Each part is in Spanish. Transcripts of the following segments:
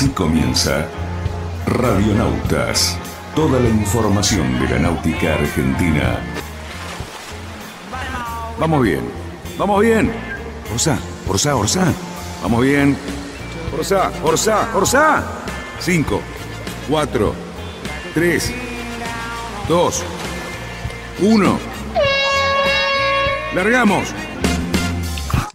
Así comienza Radionautas. Toda la información de la náutica argentina. Vamos bien, vamos bien. Orsá, Orsá, Orsá. Vamos bien. Orsá, Orsá, Orsá. Cinco, cuatro, tres, dos, uno. ¡Largamos!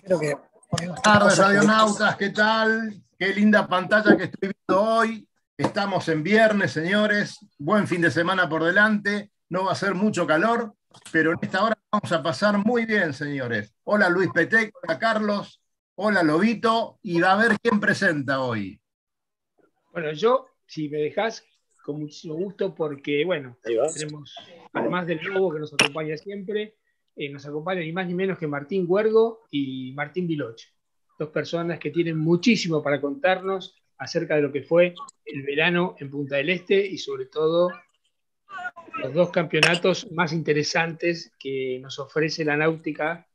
Creo que. Buenas tardes, radionautas, ¿qué tal? Qué linda pantalla que estoy viendo hoy. Estamos en viernes, señores. Buen fin de semana por delante. No va a ser mucho calor, pero en esta hora vamos a pasar muy bien, señores. Hola Luis Petec, hola Carlos, hola Lobito, y va a ver quién presenta hoy. Bueno, yo, si me dejas, con muchísimo gusto, porque, bueno, tenemos, además del Lobo que nos acompaña siempre, eh, nos acompaña ni más ni menos que Martín Huergo y Martín Viloch. Dos personas que tienen muchísimo para contarnos acerca de lo que fue el verano en Punta del Este y sobre todo los dos campeonatos más interesantes que nos ofrece la náutica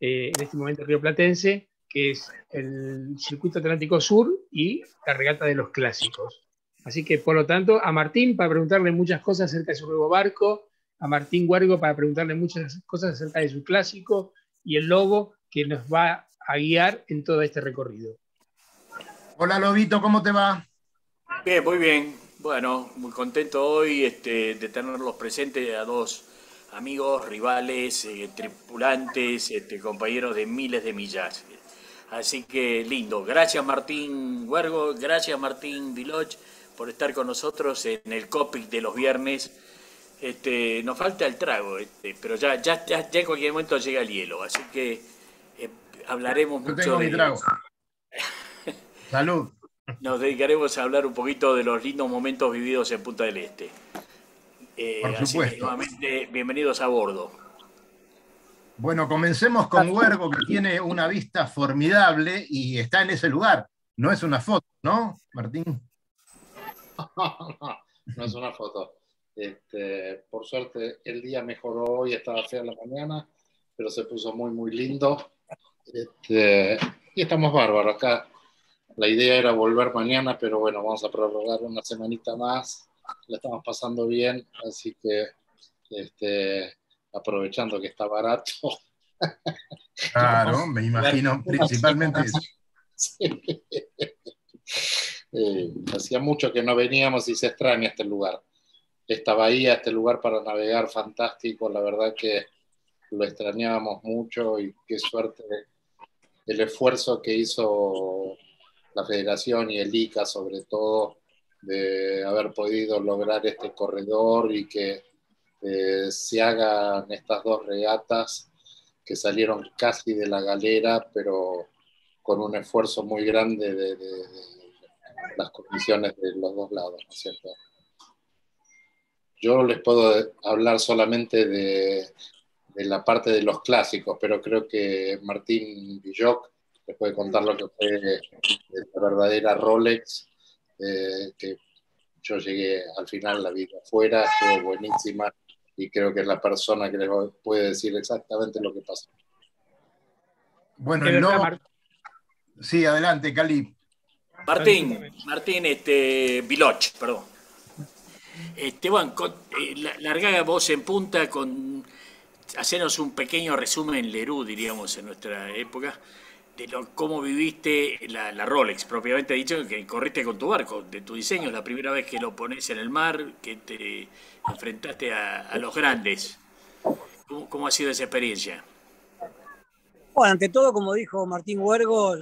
eh, en este momento río platense, que es el Circuito Atlántico Sur y la regata de los clásicos. Así que, por lo tanto, a Martín para preguntarle muchas cosas acerca de su nuevo barco, a Martín Huergo para preguntarle muchas cosas acerca de su clásico y el Lobo que nos va a guiar en todo este recorrido. Hola Lobito, ¿cómo te va? Bien, muy bien. Bueno, muy contento hoy este, de tenerlos presentes a dos amigos, rivales, eh, tripulantes, este, compañeros de miles de millas. Así que lindo. Gracias Martín Huergo, gracias Martín Viloch por estar con nosotros en el COPIC de los viernes este, nos falta el trago, este, pero ya, ya, ya, en cualquier momento llega el hielo, así que hablaremos Yo mucho tengo de mi trago. Salud. Nos dedicaremos a hablar un poquito de los lindos momentos vividos en Punta del Este. Eh, Por así que, supuesto. nuevamente, bienvenidos a bordo. Bueno, comencemos con Huergo, que tiene una vista formidable y está en ese lugar. No es una foto, ¿no, Martín? no es una foto. Este, por suerte el día mejoró hoy, estaba fea la mañana, pero se puso muy, muy lindo. Este, y estamos bárbaros acá. La idea era volver mañana, pero bueno, vamos a prorrogar una semanita más. La estamos pasando bien, así que este, aprovechando que está barato. Claro, me imagino principalmente eso. Sí. Eh, hacía mucho que no veníamos y se extraña este lugar. Esta bahía, este lugar para navegar fantástico, la verdad que lo extrañábamos mucho y qué suerte el esfuerzo que hizo la federación y el ICA sobre todo de haber podido lograr este corredor y que eh, se hagan estas dos regatas que salieron casi de la galera, pero con un esfuerzo muy grande de, las condiciones de los dos lados, ¿no es cierto? Yo les puedo hablar solamente de, de, la parte de los clásicos, pero creo que Martín Villoc les puede contar lo que fue la verdadera Rolex, eh, que yo llegué al final, la vida afuera, estuvo buenísima y creo que es la persona que les puede decir exactamente lo que pasó. Bueno, lobo... Sí, adelante, Cali. Martín, Martín, este, Viloch, perdón. Esteban, con, eh, larga voz en punta con hacernos un pequeño resumen Lerú, diríamos, en nuestra época, de cómo viviste la, Rolex, propiamente dicho, que corriste con tu barco, de tu diseño, la primera vez que lo pones en el mar, que te enfrentaste a, los grandes. ¿Cómo, ¿Cómo, ha sido esa experiencia? Bueno, ante todo, como dijo Martín Huergo,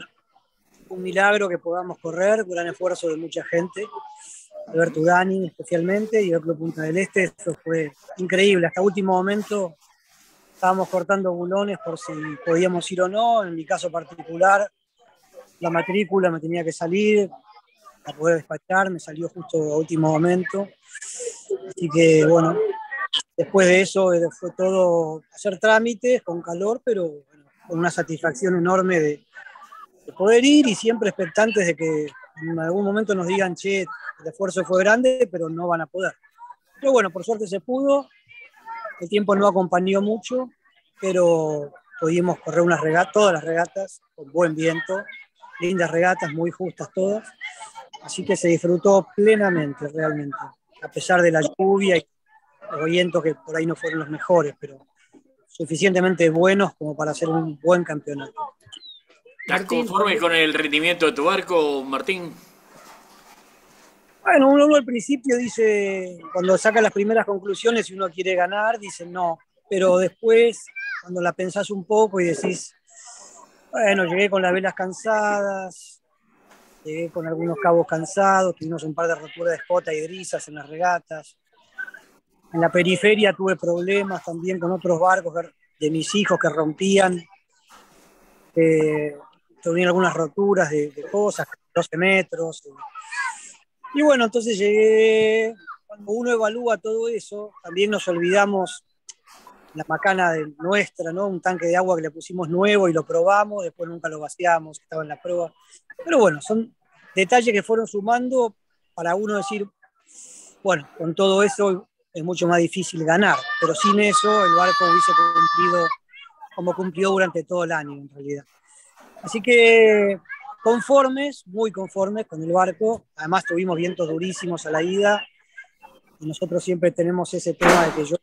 un milagro que podamos correr, gran esfuerzo de mucha gente. Alberto Dani especialmente y el Club Punta del Este, eso fue increíble. Hasta último momento estábamos cortando bulones por si podíamos ir o no. En mi caso particular, la matrícula me tenía que salir para poder despachar, me salió justo a último momento. Así que bueno, después de eso fue todo hacer trámites con calor, pero bueno, con una satisfacción enorme de, de poder ir y siempre expectantes de que en algún momento nos digan, che, el esfuerzo fue grande, pero no van a poder. Pero bueno, por suerte se pudo, el tiempo no acompañó mucho, pero pudimos correr unas regatas, todas las regatas, con buen viento, lindas regatas, muy justas todas. Así que se disfrutó plenamente, realmente, a pesar de la lluvia y los vientos que por ahí no fueron los mejores, pero suficientemente buenos como para hacer un buen campeonato. ¿Estás conforme con el rendimiento de tu barco, Martín? Bueno, uno, al principio dice, cuando saca las primeras conclusiones, si uno quiere ganar, dice no, pero después, cuando la pensás un poco y decís, bueno, llegué con las velas cansadas, llegué con algunos cabos cansados, tuvimos un par de roturas de escota y grisas en las regatas. En la periferia tuve problemas también con otros barcos de mis hijos que rompían. Eh, tuvieron algunas roturas de cosas, 12 metros. Y bueno, entonces llegué, cuando uno evalúa todo eso, también nos olvidamos la macana de nuestra, ¿no? Un tanque de agua que le pusimos nuevo y lo probamos, después nunca lo vaciamos, estaba en la prueba. Pero bueno, son detalles que fueron sumando para uno decir, bueno, con todo eso es mucho más difícil ganar, pero sin eso el barco hubiese cumplido como cumplió durante todo el año en realidad. Así que conformes, muy conformes con el barco. Además tuvimos vientos durísimos a la ida y nosotros siempre tenemos ese tema de que yo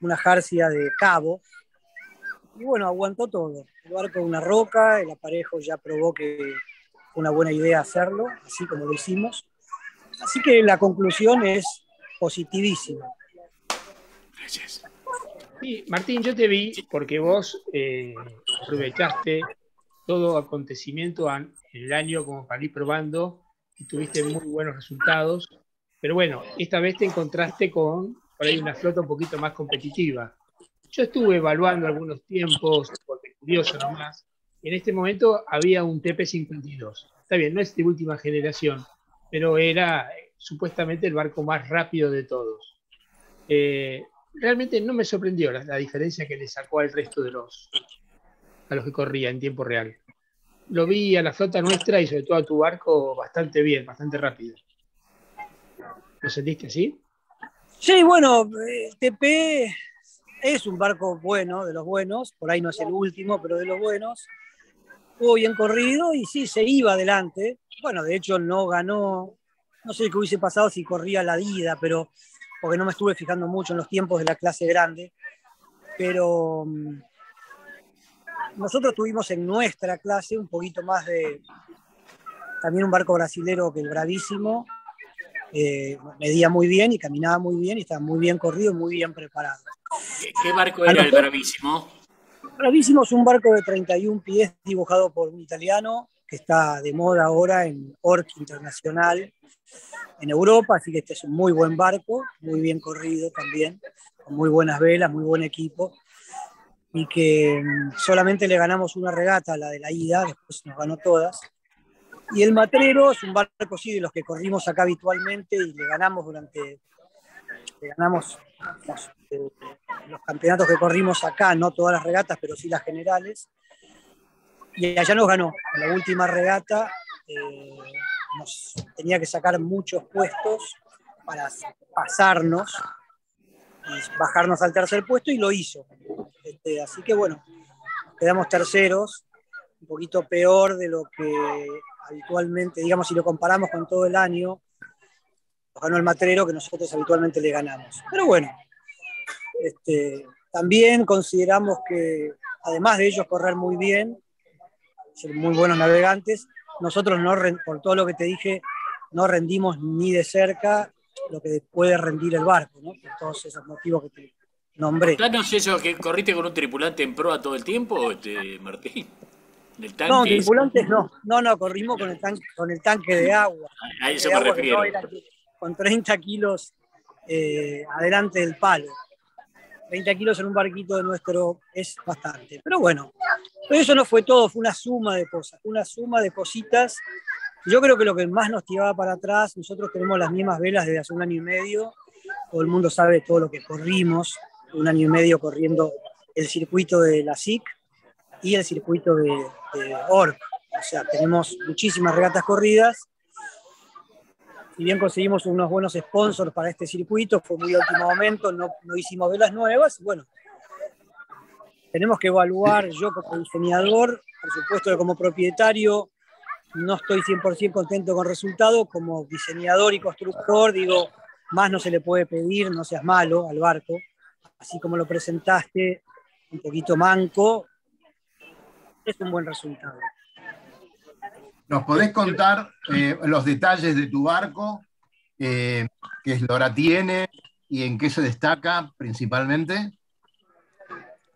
una jarcia de cabo y bueno, aguantó todo. El barco una roca, el aparejo ya probó que fue una buena idea hacerlo, así como lo hicimos. Así que la conclusión es positivísima. Gracias. Sí, Martín, yo te vi porque vos eh, aprovechaste todo acontecimiento en el año como para ir probando y tuviste muy buenos resultados. Pero bueno, esta vez te encontraste con por ahí una flota un poquito más competitiva. Yo estuve evaluando algunos tiempos, porque curioso nomás. En este momento había un TP52. Está bien, no es de última generación, pero era eh, supuestamente el barco más rápido de todos. Eh, realmente no me sorprendió la, la, diferencia que le sacó al resto de los, a los que corría en tiempo real. Lo vi a la flota nuestra y sobre todo a tu barco bastante bien, bastante rápido. ¿Lo sentiste así? Sí, bueno, TP es un barco bueno, de los buenos, por ahí no es el último, pero de los buenos. Estuvo bien corrido y sí, se iba adelante. Bueno, de hecho no ganó, no sé qué hubiese pasado si corría la ida, pero porque no me estuve fijando mucho en los tiempos de la clase grande. Pero mm, nosotros tuvimos en nuestra clase un poquito más de, también un barco brasilero que el Bravísimo, eh, medía muy bien y caminaba muy bien y estaba muy bien corrido, muy bien preparado. ¿Qué, qué barco era el Bravísimo? Bravísimo es un barco de 31 pies dibujado por un italiano que está de moda ahora en Orc Internacional en Europa, así que este es un muy buen barco, muy bien corrido también, con muy buenas velas, muy buen equipo y que mm, solamente le ganamos una regata, la de la ida, después nos ganó todas. Y el Matrero es un barco, sí, de los que corrimos acá habitualmente y le ganamos durante, le ganamos los, eh, los campeonatos que corrimos acá, no todas las regatas, pero sí las generales. Y allá nos ganó. En la última regata eh, nos tenía que sacar muchos puestos para pasarnos bajarnos al tercer puesto y lo hizo. Este, así que bueno, quedamos terceros, un poquito peor de lo que habitualmente, digamos, si lo comparamos con todo el año, ganó el matrero que nosotros habitualmente le ganamos. Pero bueno, este, también consideramos que además de ellos correr muy bien, ser muy buenos navegantes, nosotros no, por todo lo que te dije, no rendimos ni de cerca lo que puede rendir el barco, ¿no? por todos esos motivos que te nombré. Danos eso, que corriste con un tripulante en proa todo el tiempo, este, Martín. No, tripulantes no, no, no, corrimos con el tanque, con el tanque de agua. A eso me refiero. con 30 kilos eh, adelante del palo. 30 kilos en un barquito de nuestro es bastante. Pero bueno, eso no fue todo, fue una suma de cosas, una suma de cositas. Yo creo que lo que más nos tiraba para atrás, nosotros tenemos las mismas velas desde hace un año y medio, todo el mundo sabe todo lo que corrimos, un año y medio corriendo el circuito de la SIC y el circuito de, de ORC. O sea, tenemos muchísimas regatas corridas. Si bien conseguimos unos buenos sponsors para este circuito, fue muy último momento, no, no hicimos velas nuevas. Bueno, tenemos que evaluar, yo como diseñador, por supuesto que como propietario, no estoy 100% contento con el resultado. Como diseñador y constructor, digo, más no se le puede pedir, no seas malo al barco. Así como lo presentaste, un poquito manco, es un buen resultado. ¿Nos podés contar eh, los detalles de tu barco? Eh, ¿Qué eslora tiene y en qué se destaca principalmente?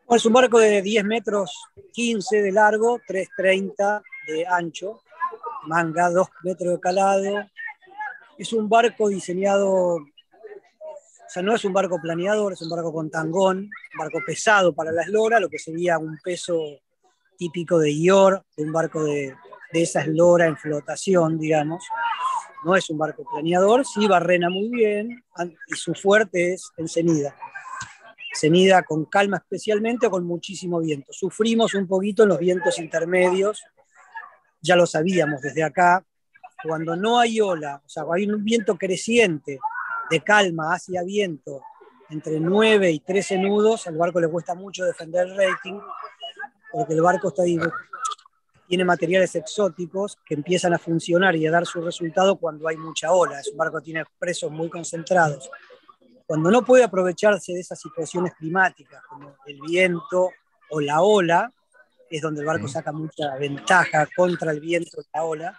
es un barco de 10 metros 15 de largo, 330 de ancho, manga 2 metros de calado. Es un barco diseñado, o sea, no es un barco planeador, es un barco con tangón, un barco pesado para la eslora, lo que sería un peso típico de IOR, de un barco de, de esa eslora en flotación, digamos. No es un barco planeador, sí barrena muy bien y su fuerte es encenida. Encenida con calma especialmente con muchísimo viento. Sufrimos un poquito en los vientos intermedios, ya lo sabíamos desde acá. Cuando no hay ola, o sea, hay un viento creciente de calma hacia viento entre 9 y 13 nudos, al barco le cuesta mucho defender el rating, porque el barco está tiene materiales exóticos que empiezan a funcionar y a dar su resultado cuando hay mucha ola. Es un barco que tiene presos muy concentrados. Cuando no puede aprovecharse de esas situaciones climáticas, como el viento o la ola, es donde el barco saca mucha ventaja contra el viento y la ola,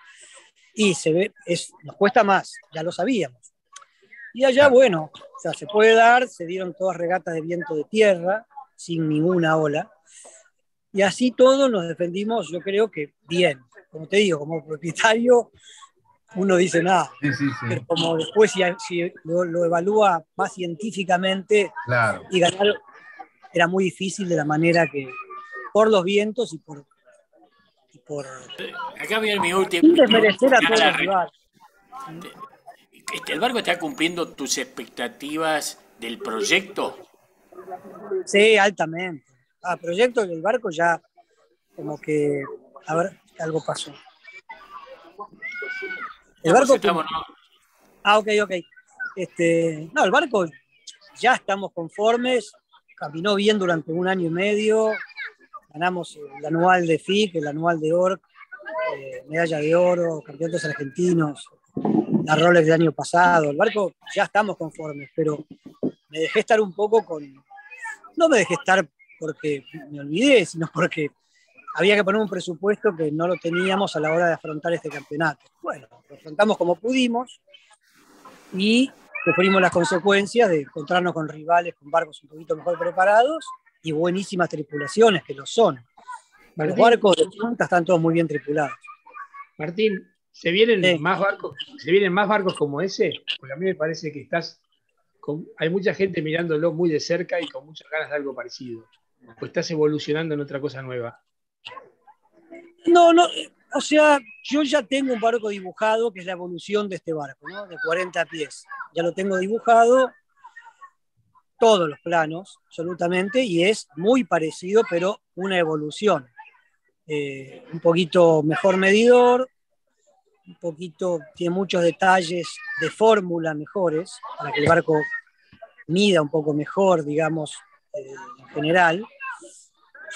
y se ve, es, nos cuesta más, ya lo sabíamos. Y allá, bueno, o sea, se puede dar, se dieron todas regatas de viento de tierra, sin ninguna ola, y así todos nos defendimos, yo creo que bien. Como te digo, como propietario, uno dice nada. Pero como después si, lo, evalúa más científicamente y ganar era muy difícil de la manera que, por los vientos y por... por Acá viene mi último... desmerecer a todos ¿El barco está cumpliendo tus expectativas del proyecto? Sí, altamente a proyecto del barco ya como que, a ver, algo pasó. El barco... Ah, ok, ok. Este, no, el barco ya estamos conformes, caminó bien durante un año y medio, ganamos el anual de FIC, el anual de ORC, eh, medalla de oro, campeonatos argentinos, la Rolex del año pasado. El barco ya estamos conformes, pero me dejé estar un poco con. No me dejé estar porque me olvidé, sino porque había que poner un presupuesto que no lo teníamos a la hora de afrontar este campeonato. Bueno, lo afrontamos como pudimos y sufrimos las consecuencias de encontrarnos con rivales con barcos un poquito mejor preparados y buenísimas tripulaciones, que lo son. Los barcos de punta están todos muy bien tripulados. Martín, ¿se vienen, más barcos, ¿se vienen más barcos como ese? Porque a mí me parece que estás hay mucha gente mirándolo muy de cerca y con muchas ganas de algo parecido o estás evolucionando en otra cosa nueva? No, no, o sea, yo ya tengo un barco dibujado, que es la evolución de este barco, ¿no? De 40 pies. Ya lo tengo dibujado, todos los planos, absolutamente, y es muy parecido, pero una evolución. Eh, un poquito mejor medidor, un poquito, tiene muchos detalles de fórmula mejores, para que el barco mida un poco mejor, digamos, eh, en general.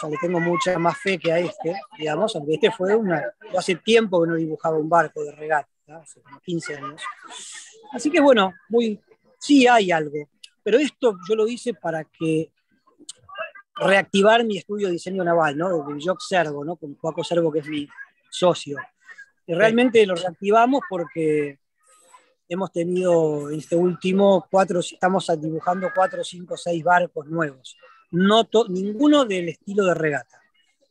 O le tengo mucha más fe que a este, digamos, aunque este fue una. hace tiempo que no dibujaba un barco de regata, hace como 15 años. Así que bueno, muy, sí hay algo. Pero esto yo lo hice para que reactivar mi estudio de diseño naval, ¿no? De Jock Servo, ¿no? Con Paco Servo, que es mi socio. Y realmente lo reactivamos porque hemos tenido en este último cuatro, estamos dibujando cuatro, cinco, seis barcos nuevos no ninguno del estilo de regata.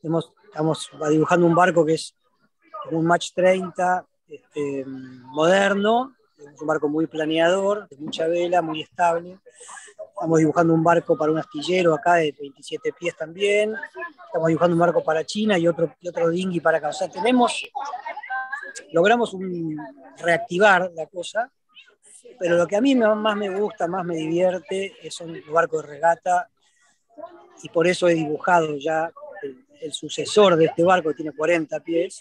Hemos, estamos dibujando un barco que es un Match 30 este, moderno, es un barco muy planeador, de mucha vela, muy estable. Estamos dibujando un barco para un astillero acá de 27 pies también. Estamos dibujando un barco para China y otro, y otro dinghy para acá. O sea, tenemos, logramos un, reactivar la cosa, pero lo que a mí más me gusta, más me divierte, es un barco de regata y por eso he dibujado ya el, sucesor de este barco que tiene 40 pies.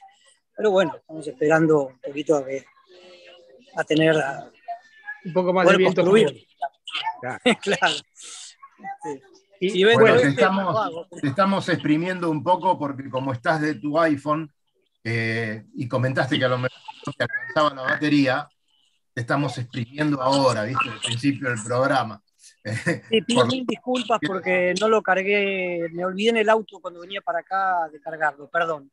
Pero bueno, estamos esperando un poquito a, que, a tener un poco más de viento. Claro. claro. Y, bueno, te, estamos, estamos exprimiendo un poco porque como estás de tu iPhone, eh, y comentaste que a lo mejor te alcanzaba la batería, te estamos exprimiendo ahora, ¿viste? Al principio del programa. Sí, pido mil disculpas porque no lo cargué, me olvidé en el auto cuando venía para acá de cargarlo, perdón.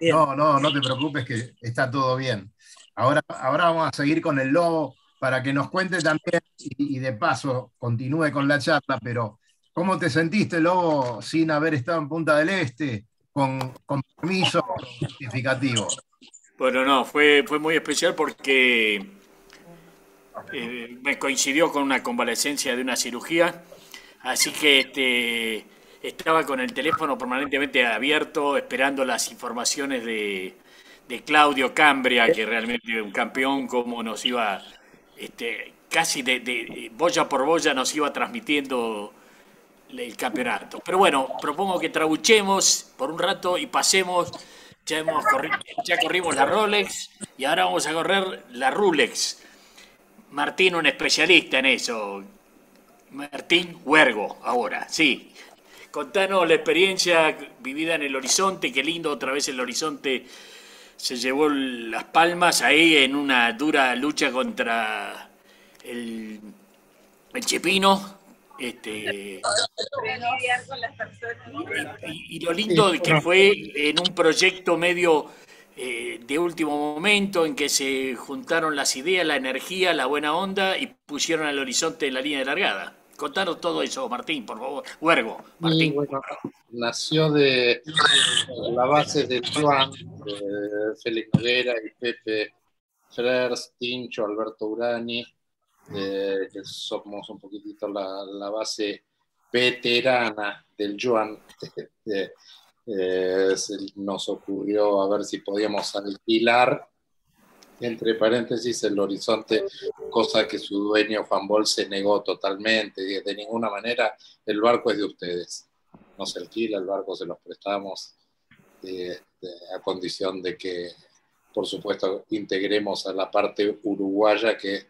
No, no, no te preocupes que está todo bien. Ahora, ahora vamos a seguir con el lobo para que nos cuente también y, de paso continúe con la charla, pero ¿cómo te sentiste, lobo, sin haber estado en Punta del Este, con, permiso justificativo? Bueno, no, fue, fue muy especial porque eh, me coincidió con una convalecencia de una cirugía, así que este, estaba con el teléfono permanentemente abierto, esperando las informaciones de, Claudio Cambria, que realmente un campeón, como nos iba, este, casi de, de, boya por boya nos iba transmitiendo el campeonato. Pero bueno, propongo que trabuchemos por un rato y pasemos. Ya, hemos ya corrimos la Rolex y ahora vamos a correr la Rulex. Martín, un especialista en eso. Martín Huergo, ahora, sí. Contanos la experiencia vivida en el horizonte, qué lindo otra vez el horizonte se llevó las palmas ahí en una dura lucha contra el, el Chepino. Este, y, y, lo lindo que fue en un proyecto medio eh, de último momento en que se juntaron las ideas, la energía, la buena onda y pusieron al horizonte la línea de largada. Contanos todo eso, Martín, por favor. Huergo, Martín. nació de la base de Juan, de Félix Noguera y Pepe Frers, Tincho, Alberto Urani, que somos un poquitito la, base veterana del Juan de, eh, nos ocurrió a ver si podíamos alquilar, entre paréntesis, el horizonte, cosa que su dueño Juan Bol se negó totalmente. De ninguna manera, el barco es de ustedes. No se alquila, el barco se los prestamos eh, a condición de que, por supuesto, integremos a la parte uruguaya que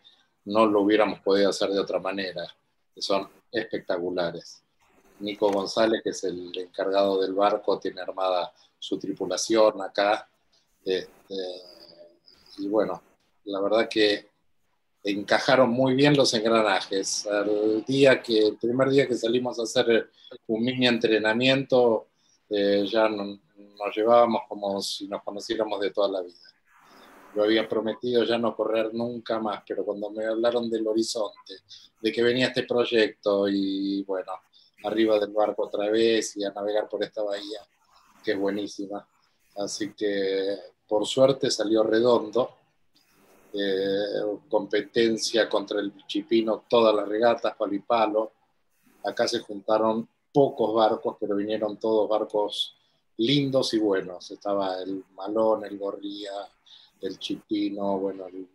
no lo hubiéramos podido hacer de otra manera, que son espectaculares. Nico González, que es el encargado del barco, tiene armada su tripulación acá. Este, y bueno, la verdad que encajaron muy bien los engranajes. El, día que, el primer día que salimos a hacer un mini entrenamiento, eh, ya nos llevábamos como si nos conociéramos de toda la vida. Yo había prometido ya no correr nunca más, pero cuando me hablaron del horizonte, de que venía este proyecto y bueno, arriba del barco otra vez y a navegar por esta bahía, que es buenísima. Así que por suerte salió redondo. Eh, competencia contra el Chipino, todas las regatas, palo y palo. Acá se juntaron pocos barcos, pero vinieron todos barcos lindos y buenos. Estaba el Malón, el Gorría, el Chipino, bueno, el,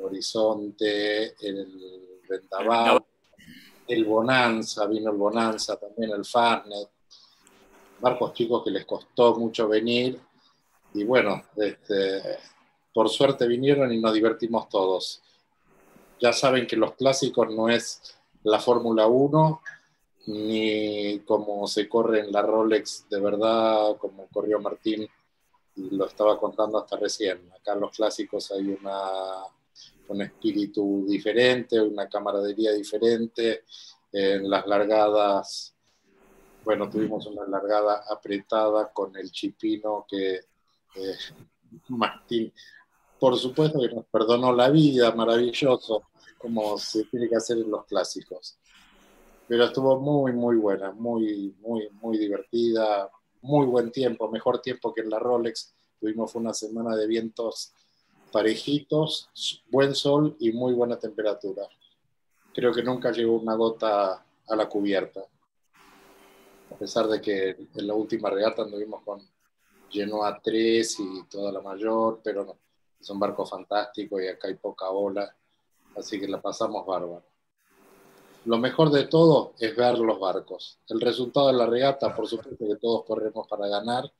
Horizonte, el Vendaval el Bonanza, vino el Bonanza, también el Farnet, barcos chicos que les costó mucho venir y bueno, este, por suerte vinieron y nos divertimos todos. Ya saben que los clásicos no es la Fórmula 1 ni como se corre en la Rolex de verdad, como corrió Martín lo estaba contando hasta recién. Acá en los clásicos hay una un espíritu diferente, una camaradería diferente. En las largadas, bueno, tuvimos una largada apretada con el chipino que eh, Martín, por supuesto que nos perdonó la vida, maravilloso, como se tiene que hacer en los clásicos. Pero estuvo muy, muy buena, muy, muy, muy divertida, muy buen tiempo, mejor tiempo que en la Rolex. Tuvimos una semana de vientos parejitos, buen sol y muy buena temperatura. Creo que nunca llegó una gota a la cubierta. A pesar de que en la última regata anduvimos con Genoa 3 y toda la mayor, pero no, es un barco fantástico y acá hay poca ola, así que la pasamos bárbaro. Lo mejor de todo es ver los barcos. El resultado de la regata, por supuesto que todos corremos para ganar,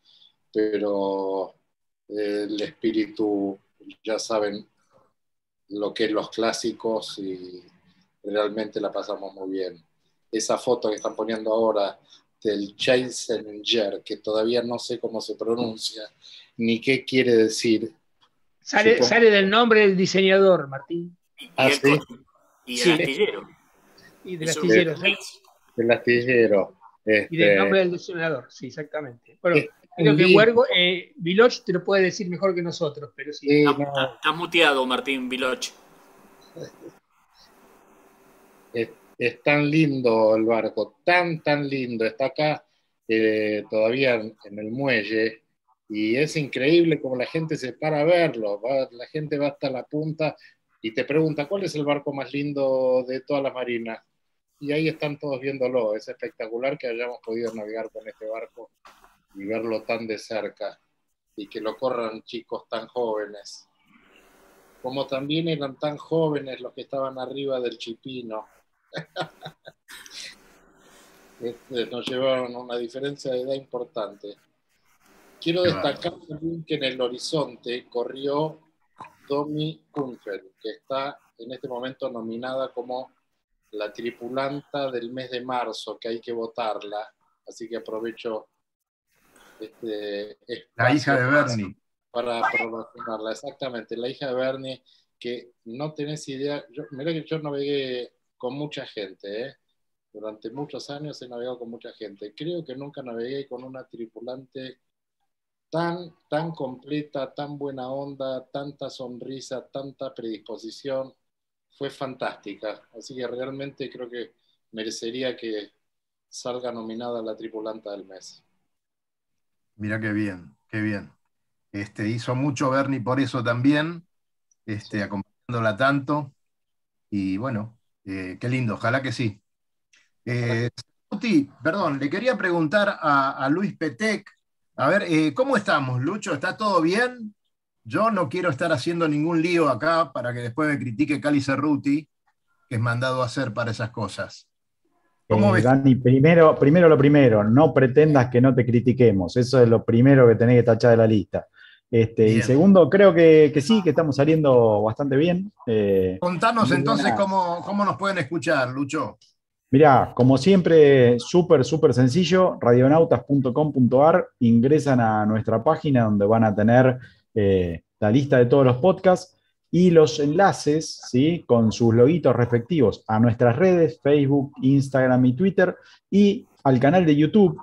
pero el espíritu ya saben lo que es los clásicos y realmente la pasamos muy bien. Esa foto que están poniendo ahora del Challenger, que todavía no sé cómo se pronuncia, ni qué quiere decir. Sale, sale del nombre del diseñador, Martín. Ah, sí. Y del astillero. Y del astillero, ¿sí? Del astillero. Y del Este, nombre del diseñador, sí, exactamente. Bueno, Es creo que. Huergo, eh, Viloch te lo puede decir mejor que nosotros, pero sí. Sí, Está, no, está- está muteado, Martín Viloch. es, es tan lindo el barco, tan, tan lindo. Está acá eh, todavía en, en el muelle y es increíble como la gente se para a verlo. va- la gente va hasta la punta y te pregunta, ¿cuál es el barco más lindo de todas las marinas? Y ahí están todos viéndolo. Es espectacular que hayamos podido navegar con este barco y verlo tan de cerca y que lo corran chicos tan jóvenes. Como también eran tan jóvenes los que estaban arriba del chipino. Este, nos llevaron una diferencia de edad importante. Quiero destacar también que en el horizonte corrió Tommy Kunkel, que está en este momento nominada como la tripulanta del mes de marzo, que hay que votarla. Así que aprovecho este La hija de Bernie. para promocionarla. Exactamente, la hija de Bernie, que no tenés idea. Yo, mirá que yo navegué con mucha gente, ¿eh? Durante muchos años he navegado con mucha gente. Creo que nunca navegué con una tripulante tan, tan completa, tan buena onda, tanta sonrisa, tanta predisposición. Fue fantástica. Así que realmente creo que merecería que salga nominada la tripulanta del mes. Mira qué bien, qué bien. Este, hizo mucho Bernie por eso también, este, acompañándola tanto. Y bueno, eh, qué lindo, ojalá que sí. Eh, perdón, le quería preguntar a, a Luis Petec, a ver, eh, ¿cómo estamos, Lucho? ¿Está todo bien? Yo no quiero estar haciendo ningún lío acá para que después me critique Cali Cerruti, que es mandado a hacer para esas cosas. ¿Cómo Eh, ves? Dani, primero, primero lo primero, no pretendas que no te critiquemos. Eso es lo primero que tenés que tachar de la lista. Este, y segundo, creo que, que sí, que estamos saliendo bastante bien. Eh, Contanos entonces cómo, cómo nos pueden escuchar, Lucho. Mirá, como siempre, súper, súper sencillo, radionautas.com.ar, ingresan a nuestra página donde van a tener eh, la lista de todos los podcasts y los enlaces, ¿sí? Con sus loguitos respectivos a nuestras redes, Facebook, Instagram y Twitter, y al canal de YouTube,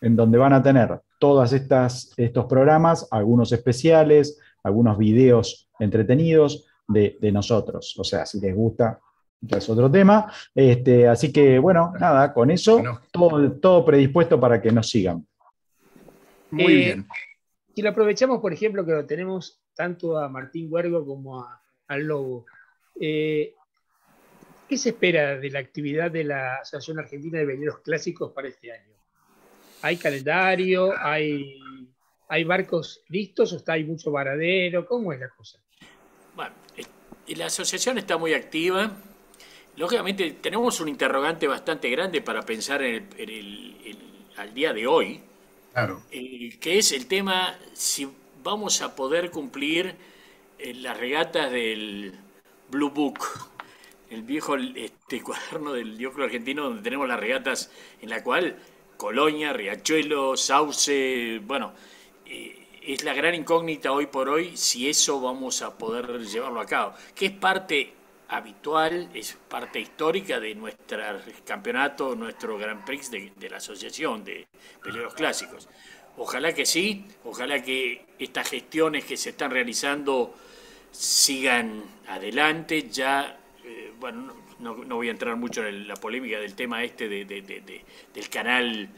en donde van a tener todos estos programas, algunos especiales, algunos videos entretenidos de, de nosotros. O sea, si les gusta, ya es otro tema. Este, así que, bueno, nada, con eso, Bueno. todo, todo predispuesto para que nos sigan. Muy Eh, bien. Si lo aprovechamos, por ejemplo, que lo tenemos tanto a Martín Huergo como a- al Lobo, eh, ¿qué se espera de la actividad de la Asociación Argentina de Veleros Clásicos para este año? ¿Hay calendario? ¿Hay, hay barcos listos o está hay mucho varadero? ¿Cómo es la cosa? Bueno, eh, la asociación está muy activa. Lógicamente tenemos un interrogante bastante grande para pensar al día de hoy, Eh, que es el tema si vamos a poder cumplir eh, las regatas del Blue Book, el viejo este, cuaderno del diocro argentino donde tenemos las regatas en la cual Colonia, Riachuelo, Sauce, bueno, eh, es la gran incógnita hoy por hoy si eso vamos a poder llevarlo a cabo, que es parte habitual, es parte histórica de nuestro campeonato, nuestro Grand Prix de, la Asociación de Peleros Clásicos. Ojalá que sí, ojalá que estas gestiones que se están realizando sigan adelante. Ya, eh, bueno, no, voy a entrar mucho en la polémica del tema este de- del canal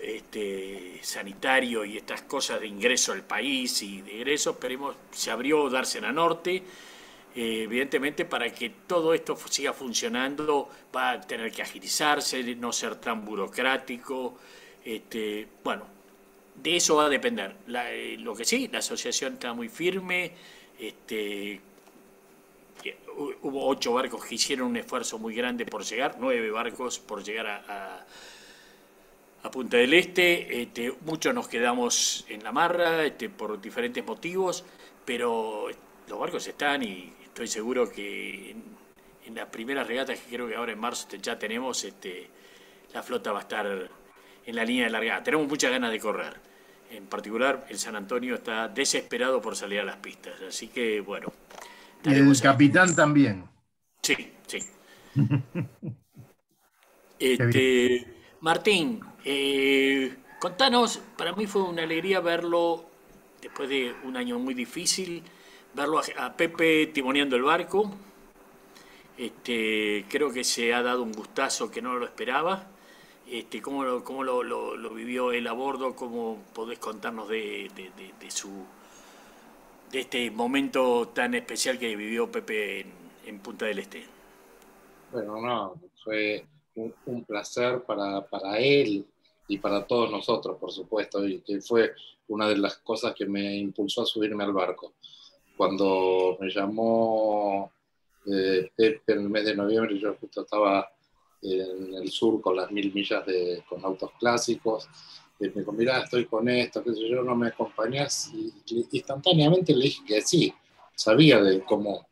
este, sanitario y estas cosas de ingreso al país y de egreso, esperemos, se abrió Dársena Norte, eh, evidentemente para que todo esto siga funcionando va a tener que agilizarse, no ser tan burocrático, este, bueno, de eso va a depender. La- eh, lo que sí, la asociación está muy firme, este, hubo ocho barcos que hicieron un esfuerzo muy grande por llegar, nueve barcos por llegar a, a- a Punta del Este. Este, muchos nos quedamos en la marra este, por diferentes motivos, pero los barcos están y estoy seguro que en, en las primeras regatas que creo que ahora en marzo ya tenemos, este, la flota va a estar en la línea de largada. Tenemos muchas ganas de correr. en particular el San Antonio está desesperado por salir a las pistas. Así que bueno. Y el capitán también. Sí, sí. este, Martín, eh, contanos, para mí fue una alegría verlo después de un año muy difícil, verlo a, Pepe timoneando el barco. Este, creo que se ha dado un gustazo que no lo esperaba. Este, ¿Cómo, lo, cómo lo, vivió él a bordo? ¿Cómo podés contarnos de, su, de este momento tan especial que vivió Pepe en, Punta del Este? Bueno, no, fue un, placer para, para, él y para todos nosotros, por supuesto, y fue una de las cosas que me impulsó a subirme al barco. Cuando me llamó eh, en el mes de noviembre, yo justo estaba en el sur con las mil millas de, con autos clásicos. Me dijo, mira, estoy con esto, qué sé yo, no me acompañas. Y, instantáneamente le dije que sí, sabía de cómo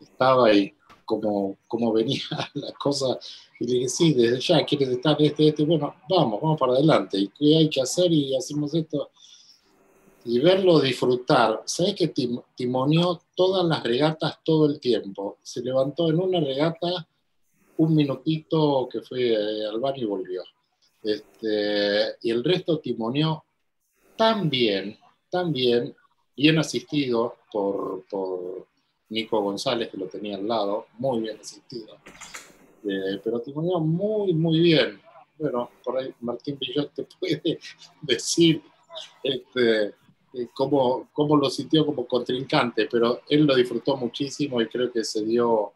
estaba y cómo, cómo venía la cosa. Y le dije, sí, desde ya, quieres estar este, este, bueno, vamos, vamos para adelante. ¿Y qué hay que hacer? Y hacemos esto. Y verlo disfrutar. ¿Sabes que timoneó todas las regatas todo el tiempo? Se levantó en una regata un minutito que fue eh, al baño y volvió. Este, y el resto timoneó tan bien, tan bien, bien asistido por, por Nico González, que lo tenía al lado, muy bien asistido. Eh, pero timoneó muy, muy bien. Bueno, por ahí Martín Villot te puede decir este, eh, cómo, cómo, lo sintió como contrincante, pero él lo disfrutó muchísimo y creo que se dio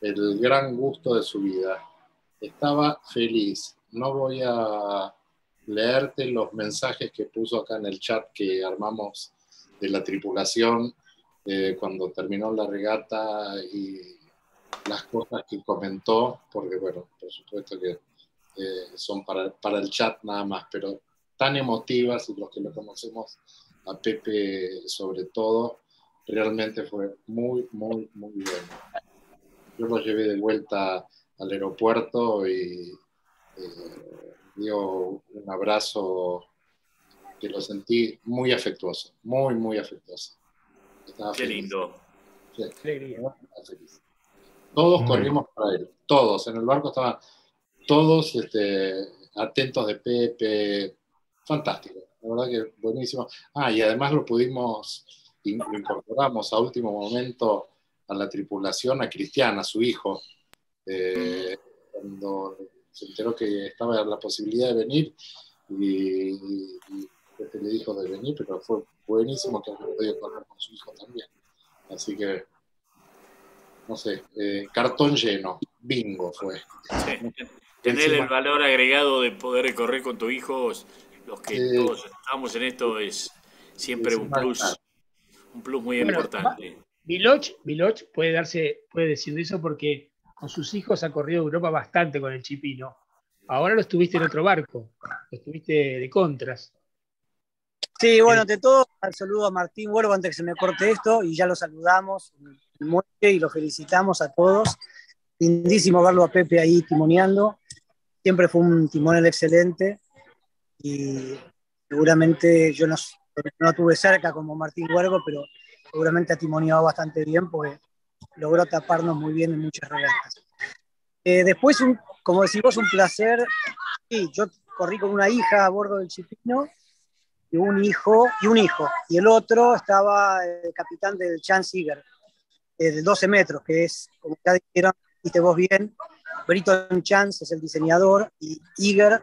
el gran gusto de su vida. Estaba feliz. No voy a leerte los mensajes que puso acá en el chat que armamos de la tripulación eh, cuando terminó la regata y las cosas que comentó, porque bueno, por supuesto que eh, son para, para el chat nada más, pero tan emotivas los que lo conocemos a Pepe sobre todo, realmente fue muy, muy, muy bueno yo lo llevé de vuelta al aeropuerto y eh, dio un abrazo que lo sentí muy afectuoso, muy, muy afectuoso. Qué lindo. Todos corrimos para él, todos. En el barco estaban todos este, atentos de Pepe. Fantástico, la verdad que buenísimo. Ah, y además lo pudimos, lo incorporamos a último momento a la tripulación, a Cristian, a su hijo, eh, cuando se enteró que estaba la posibilidad de venir y, le dijo de venir, pero fue buenísimo que haya podido correr con su hijo también. Así que, no sé, eh, cartón lleno, bingo fue. Tener el valor agregado de poder correr con tu hijo, los que todos estamos en esto, es siempre un plus, un plus muy importante. Viloch, puede, darse, puede decir eso porque con sus hijos ha corrido Europa bastante con el chipino. Ahora lo estuviste en otro barco, lo estuviste de contras. Sí, bueno, ante todo, al saludo a Martín Huervo antes que se me corte esto y ya lo saludamos y lo felicitamos a todos. Lindísimo verlo a Pepe ahí timoneando. Siempre fue un timonel excelente y seguramente yo no, no tuve cerca como Martín Huergo, pero seguramente ha timoniado bastante bien porque logró taparnos muy bien en muchas regatas. Eh, después, como decimos, un placer. Sí, yo corrí con una hija a bordo del Chipino y un hijo, y un hijo. Y el otro estaba el capitán del Chance Iger, eh, de 12 metros, que es, como ya dijeron, viste vos bien, Britton Chance es el diseñador y Iger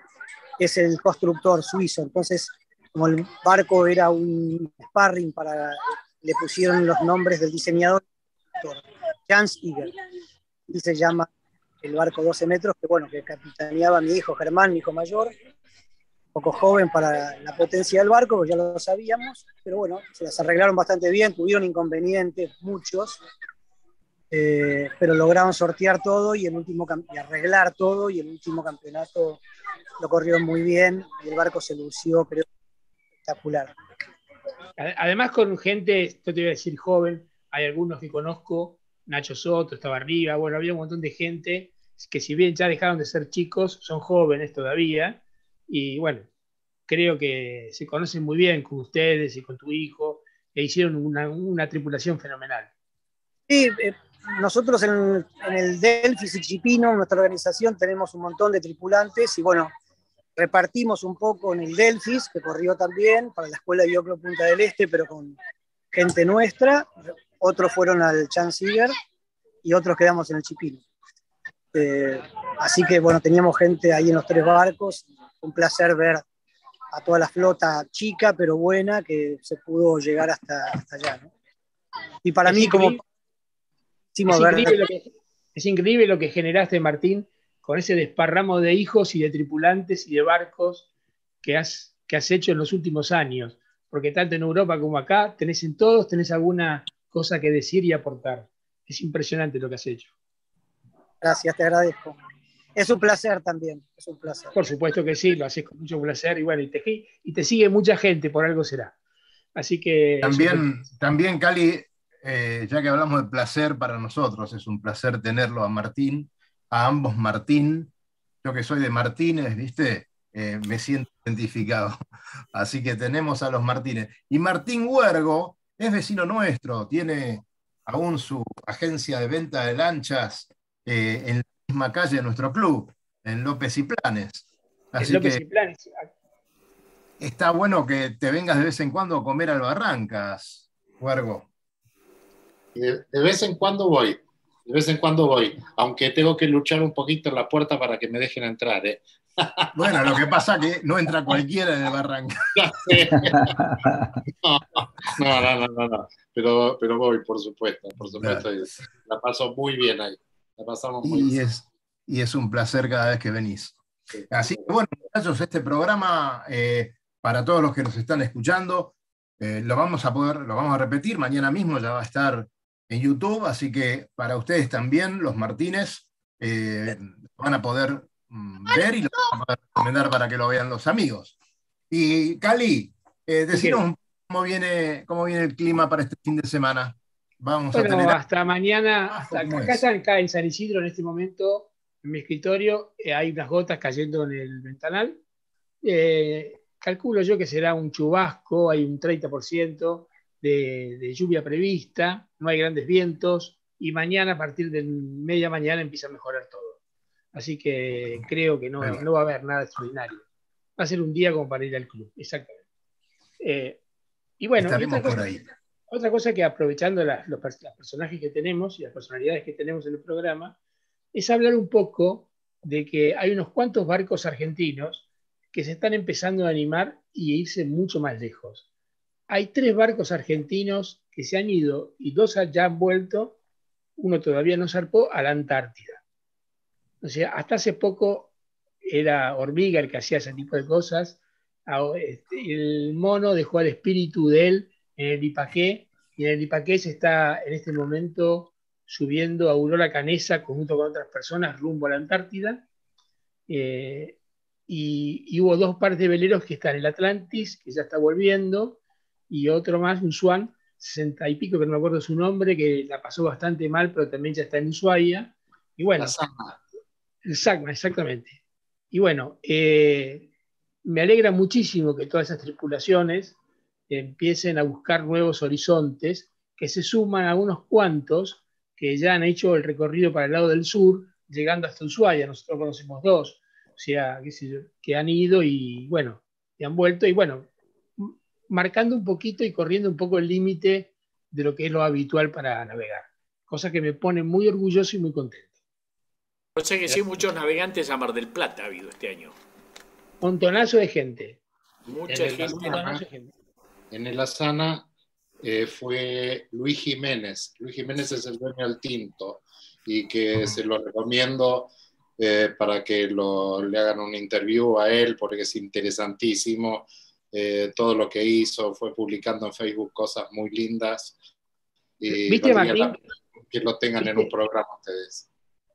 es el constructor suizo. Entonces, como el barco era un sparring para le pusieron los nombres del diseñador, Jans Iger, y se llama el barco 12 metros, que bueno, que capitaneaba mi hijo Germán, mi hijo mayor, poco joven para la potencia del barco, pues ya lo sabíamos, pero bueno, se las arreglaron bastante bien, tuvieron inconvenientes, muchos, eh, pero lograron sortear todo y, el último, y arreglar todo, y el último campeonato lo corrieron muy bien, y el barco se lució, creo, espectacular. Además, con gente, yo te voy a decir joven, hay algunos que conozco, Nacho Soto estaba arriba, bueno, había un montón de gente que si bien ya dejaron de ser chicos, son jóvenes todavía, y bueno, creo que se conocen muy bien con ustedes y con tu hijo, e hicieron una, tripulación fenomenal. Sí, eh, nosotros en, el Delphi y Chipino, nuestra organización, tenemos un montón de tripulantes y bueno, repartimos un poco en el Delfis, que corrió también para la Escuela de Bioclo Punta del Este, pero con gente nuestra. Otros fueron al Chancellor y otros quedamos en el Chipino. Eh, así que bueno, teníamos gente ahí en los tres barcos. Un placer ver a toda la flota chica, pero buena, que se pudo llegar hasta, hasta allá. Y para mí, como es, increíble lo que, generaste, Martín, con ese desparramo de hijos y de tripulantes y de barcos que has, que has hecho en los últimos años. Porque tanto en Europa como acá, tenés en todos, tenés alguna cosa que decir y aportar. Es impresionante lo que has hecho. Gracias, te agradezco. Es un placer también, es un placer. Por supuesto que sí, lo haces con mucho placer y bueno, y te, y te sigue mucha gente, por algo será. Así que... También, también Cali, eh, ya que hablamos de placer para nosotros, es un placer tenerlo a Martín, a ambos Martín. Yo que soy de Martínez, ¿viste? Eh, me siento identificado. Así que tenemos a los Martínez. Y Martín Huergo es vecino nuestro, tiene aún su agencia de venta de lanchas eh, en la misma calle de nuestro club, en López y Planes. Así López que y Planes. Está bueno que te vengas de vez en cuando a comer al Barrancas, Huergo. De, vez en cuando voy, de vez en cuando voy, aunque tengo que luchar un poquito en la puerta para que me dejen entrar. ¿eh? Bueno, lo que pasa es que no entra cualquiera en el barranco. No, no, no, no, Pero, pero voy, por supuesto, por supuesto. La paso muy bien ahí. La pasamos muy y bien. Es, y es un placer cada vez que venís. Así que bueno, muchachos, este programa, eh, para todos los que nos están escuchando, eh, lo vamos a poder, lo vamos a repetir, mañana mismo ya va a estar en YouTube, así que para ustedes también, los Martínez, eh, van a poder mm, ver y lo van a poder recomendar para que lo vean los amigos. Y Cali, eh, decinos cómo viene, cómo viene el clima para este fin de semana. Vamos a tener... hasta mañana, ah, hasta acá, en San Isidro en este momento, en mi escritorio, eh, hay unas gotas cayendo en el ventanal. calculo yo que será un chubasco, hay un 30%, de, lluvia prevista, no hay grandes vientos y mañana a partir de media mañana empieza a mejorar todo. Así que creo que no, no va a haber nada extraordinario. Va a ser un día como para ir al club, exactamente. Eh, y bueno, otra cosa, otra cosa, que aprovechando los, personajes que tenemos y las personalidades que tenemos en el programa, es hablar un poco de que hay unos cuantos barcos argentinos que se están empezando a animar y irse mucho más lejos hay tres barcos argentinos que se han ido y dos ya han vuelto, uno todavía no zarpó, a la Antártida. O sea, hasta hace poco era Hormiga el que hacía ese tipo de cosas. Este, el mono dejó al espíritu de él en el Ipaqué y en el Ipaqué se está en este momento subiendo a Aurora Canesa junto con otras personas rumbo a la Antártida. Eh, y, y, hubo dos pares de veleros que están en el Atlantis, que ya está volviendo, y otro más, un Swan, 60 y pico, que no me acuerdo su nombre, que la pasó bastante mal, pero también ya está en Ushuaia. Y bueno, el SACMA, exactamente. Y bueno, eh, me alegra muchísimo que todas esas tripulaciones empiecen a buscar nuevos horizontes, que se suman a unos cuantos que ya han hecho el recorrido para el lado del sur, llegando hasta Ushuaia. Nosotros conocemos dos, o sea, que han ido y bueno, y han vuelto. Y bueno, marcando un poquito y corriendo un poco el límite de lo que es lo habitual para navegar. Cosa que me pone muy orgulloso y muy contento. O sea que sí, muchos navegantes a Mar del Plata ha habido este año. Montonazo de gente. Mucha gente. En el Asana eh, fue Luis Jiménez. Luis Jiménez es el dueño del Tinto y que se lo recomiendo eh, para que le hagan un interview a él porque es interesantísimo eh, todo lo que hizo, fue publicando en Facebook cosas muy lindas. Y ¿Viste, Martín? Que lo tengan en un programa ustedes.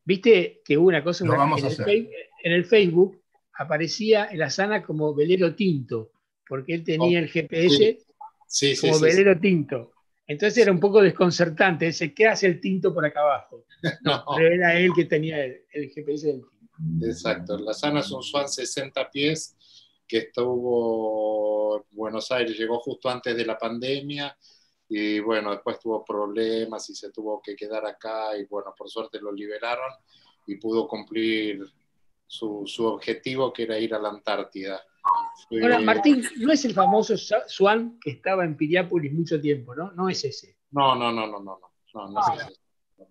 Viste que hubo una cosa en, el en, el Facebook aparecía el Asana como velero tinto, porque él tenía el GPS como velero tinto. Entonces era un poco desconcertante. Dice, ¿qué hace el tinto por acá abajo? No, pero era él que tenía el, GPS del tinto. Exacto. La Sana es un Swan 60 pies que estuvo en Buenos Aires, llegó justo antes de la pandemia y bueno, después tuvo problemas y se tuvo que quedar acá y bueno, por suerte lo liberaron y pudo cumplir su, su objetivo que era ir a la Antártida. Ahora, Martín, no es el famoso Swan que estaba en Piriápolis mucho tiempo, ¿no? No es ese. No, no, no, no, no, no, no, es ese,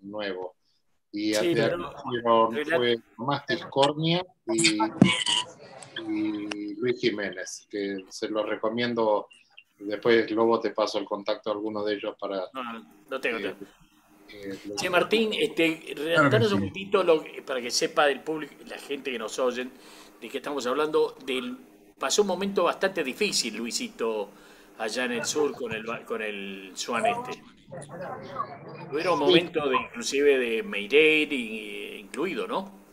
nuevo. Y sí, pero, fue más Discornia y, y Luis Jiménez, que se lo recomiendo Después, Lobo, te paso el contacto de alguno de ellos para. No, no, tengo. Eh, eh, Martín, este, claro un poquito lo, para que sepa del público, la gente que nos oyen, de que estamos hablando del. Pasó un momento bastante difícil, Luisito, allá en el sur con el, con el Swan este. Tuvieron un momento de, inclusive de Mayday incluido, ¿no?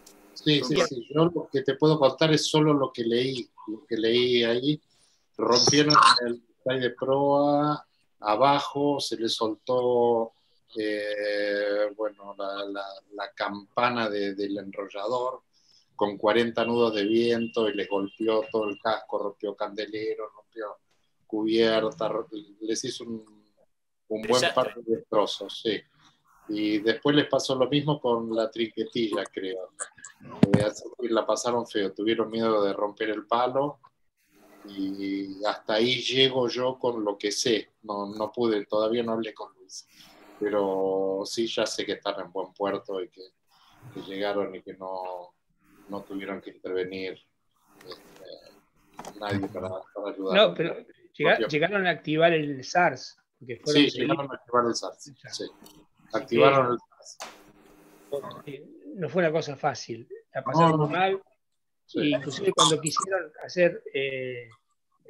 Sí, sí, sí. Yo lo que te puedo contar es solo lo que leí, lo que leí ahí. Rompieron el de proa, abajo se le soltó eh, bueno, la, campana del enrollador con 40 nudos de viento y les golpeó todo el casco, rompió candelero, rompió cubierta, les hizo un, buen par de destrozos, sí. Y después les pasó lo mismo con la trinquetilla, creo. Eh, la pasaron feo, tuvieron miedo de romper el palo y hasta ahí llego yo con lo que sé. No, no pude, todavía no hablé con Luis, pero sí ya sé que están en buen puerto y que, llegaron y que no, no tuvieron que intervenir este, nadie para, ayudar. No, pero llegaron a activar el SARS. sí, llegaron a activar el SARS. Sí. Activaron el SARS. No fue una cosa fácil. La pasaron mal inclusive cuando quisieron hacer eh,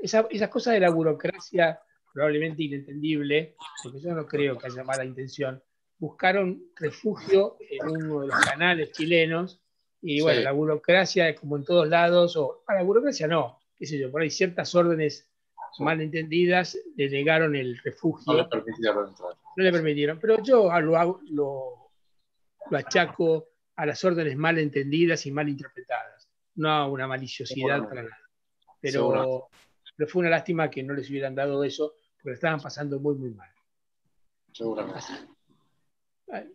esas cosas de la burocracia probablemente inentendible, porque yo no creo que haya mala intención, buscaron refugio en uno de los canales chilenos y bueno, la burocracia es como en todos lados, o a la burocracia no, qué sé yo, por ahí ciertas órdenes mal entendidas le negaron el refugio. No le permitieron entrar. No le permitieron, pero yo lo, lo, lo achaco a las órdenes mal entendidas y mal interpretadas no una maliciosidad para nada. Pero, pero, fue una lástima que no les hubieran dado eso, porque estaban pasando muy, muy mal. Seguramente.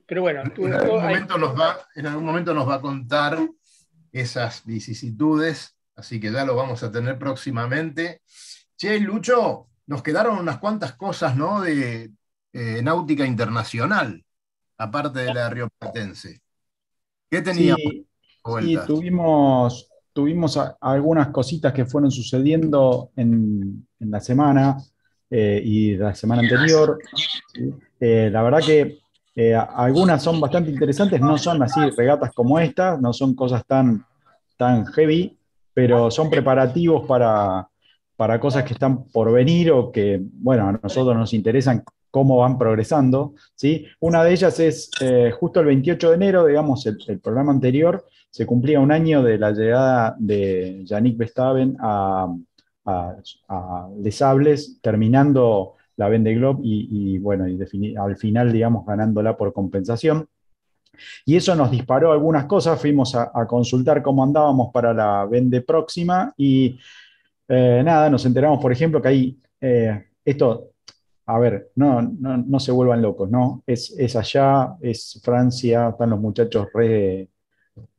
Pero bueno, en, algún momento nos va, en algún momento nos va a contar esas vicisitudes, así que ya lo vamos a tener próximamente. Che, Lucho, nos quedaron unas cuantas cosas ¿no? de eh, náutica internacional, aparte de la rioplatense. ¿Qué teníamos? Sí, tuvimos, tuvimos algunas cositas que fueron sucediendo en, la semana eh, y la semana anterior. Eh, la verdad que eh, algunas son bastante interesantes, no son así regatas como esta, no son cosas tan, tan heavy, pero son preparativos para, para cosas que están por venir o que, bueno, a nosotros nos interesan cómo van progresando. ¿sí? Una de ellas es justo el 28 de enero, digamos, el programa anterior, se cumplía un año de la llegada de Yannick Bestaven a, a, terminando la Vende Globe y, bueno, al final, digamos, ganándola por compensación. Y eso nos disparó algunas cosas, fuimos a, consultar cómo andábamos para la Vende próxima y eh, nada, nos enteramos, por ejemplo, que hay, eh, esto, a ver, no, no, se vuelvan locos, ¿no? Es, es allá, es Francia, están los muchachos re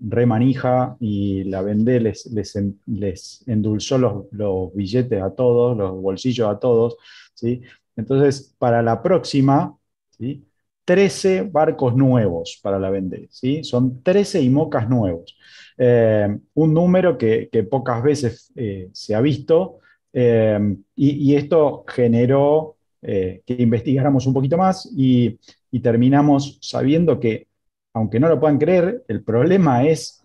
remanija y la Vendé les, les, endulzó los, billetes a todos, los bolsillos a todos. ¿sí? Entonces, para la próxima, ¿sí? 13 barcos nuevos para la Vendée. ¿sí? Son 13 IMOCAS nuevos. Eh, un número que, pocas veces eh, se ha visto eh, y, esto generó que investigáramos un poquito más y, y terminamos sabiendo que aunque no lo puedan creer, el problema es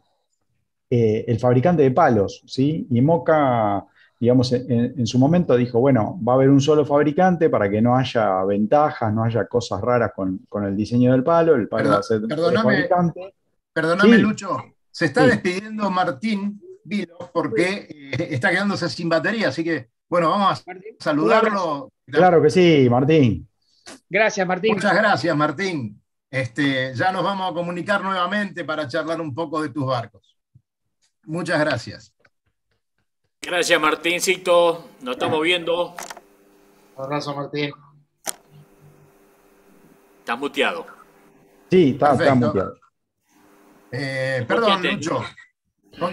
eh, el fabricante de palos, ¿sí? Y Moca, digamos, en, su momento dijo, bueno, va a haber un solo fabricante para que no haya ventajas, no haya cosas raras con, el diseño del palo, el palo va a ser perdóname, fabricante. Perdóname, Lucho, se está despidiendo Martín Vilo porque eh, está quedándose sin batería, así que, bueno, vamos a saludarlo. Claro que sí, Martín. Gracias, Martín. Muchas gracias, Martín. Este, ya nos vamos a comunicar nuevamente para charlar un poco de tus barcos. Muchas gracias. Gracias, Martíncito. Nos estamos viendo. Un abrazo, Martín. Estás muteado. Sí, está, está muteado. Eh, perdón, Porque No,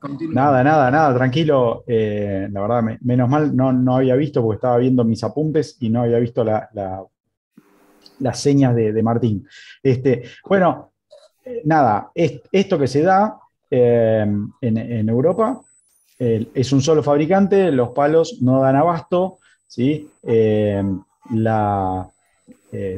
Continúe. Nada, nada, nada, tranquilo. Eh, la verdad, me- menos mal no, no había visto porque estaba viendo mis apuntes y no había visto la- la- las señas de, de Martín. Este, bueno, eh, nada, es- esto que se da eh, en, en Europa eh, es un solo fabricante, los palos no dan abasto, ¿sí? La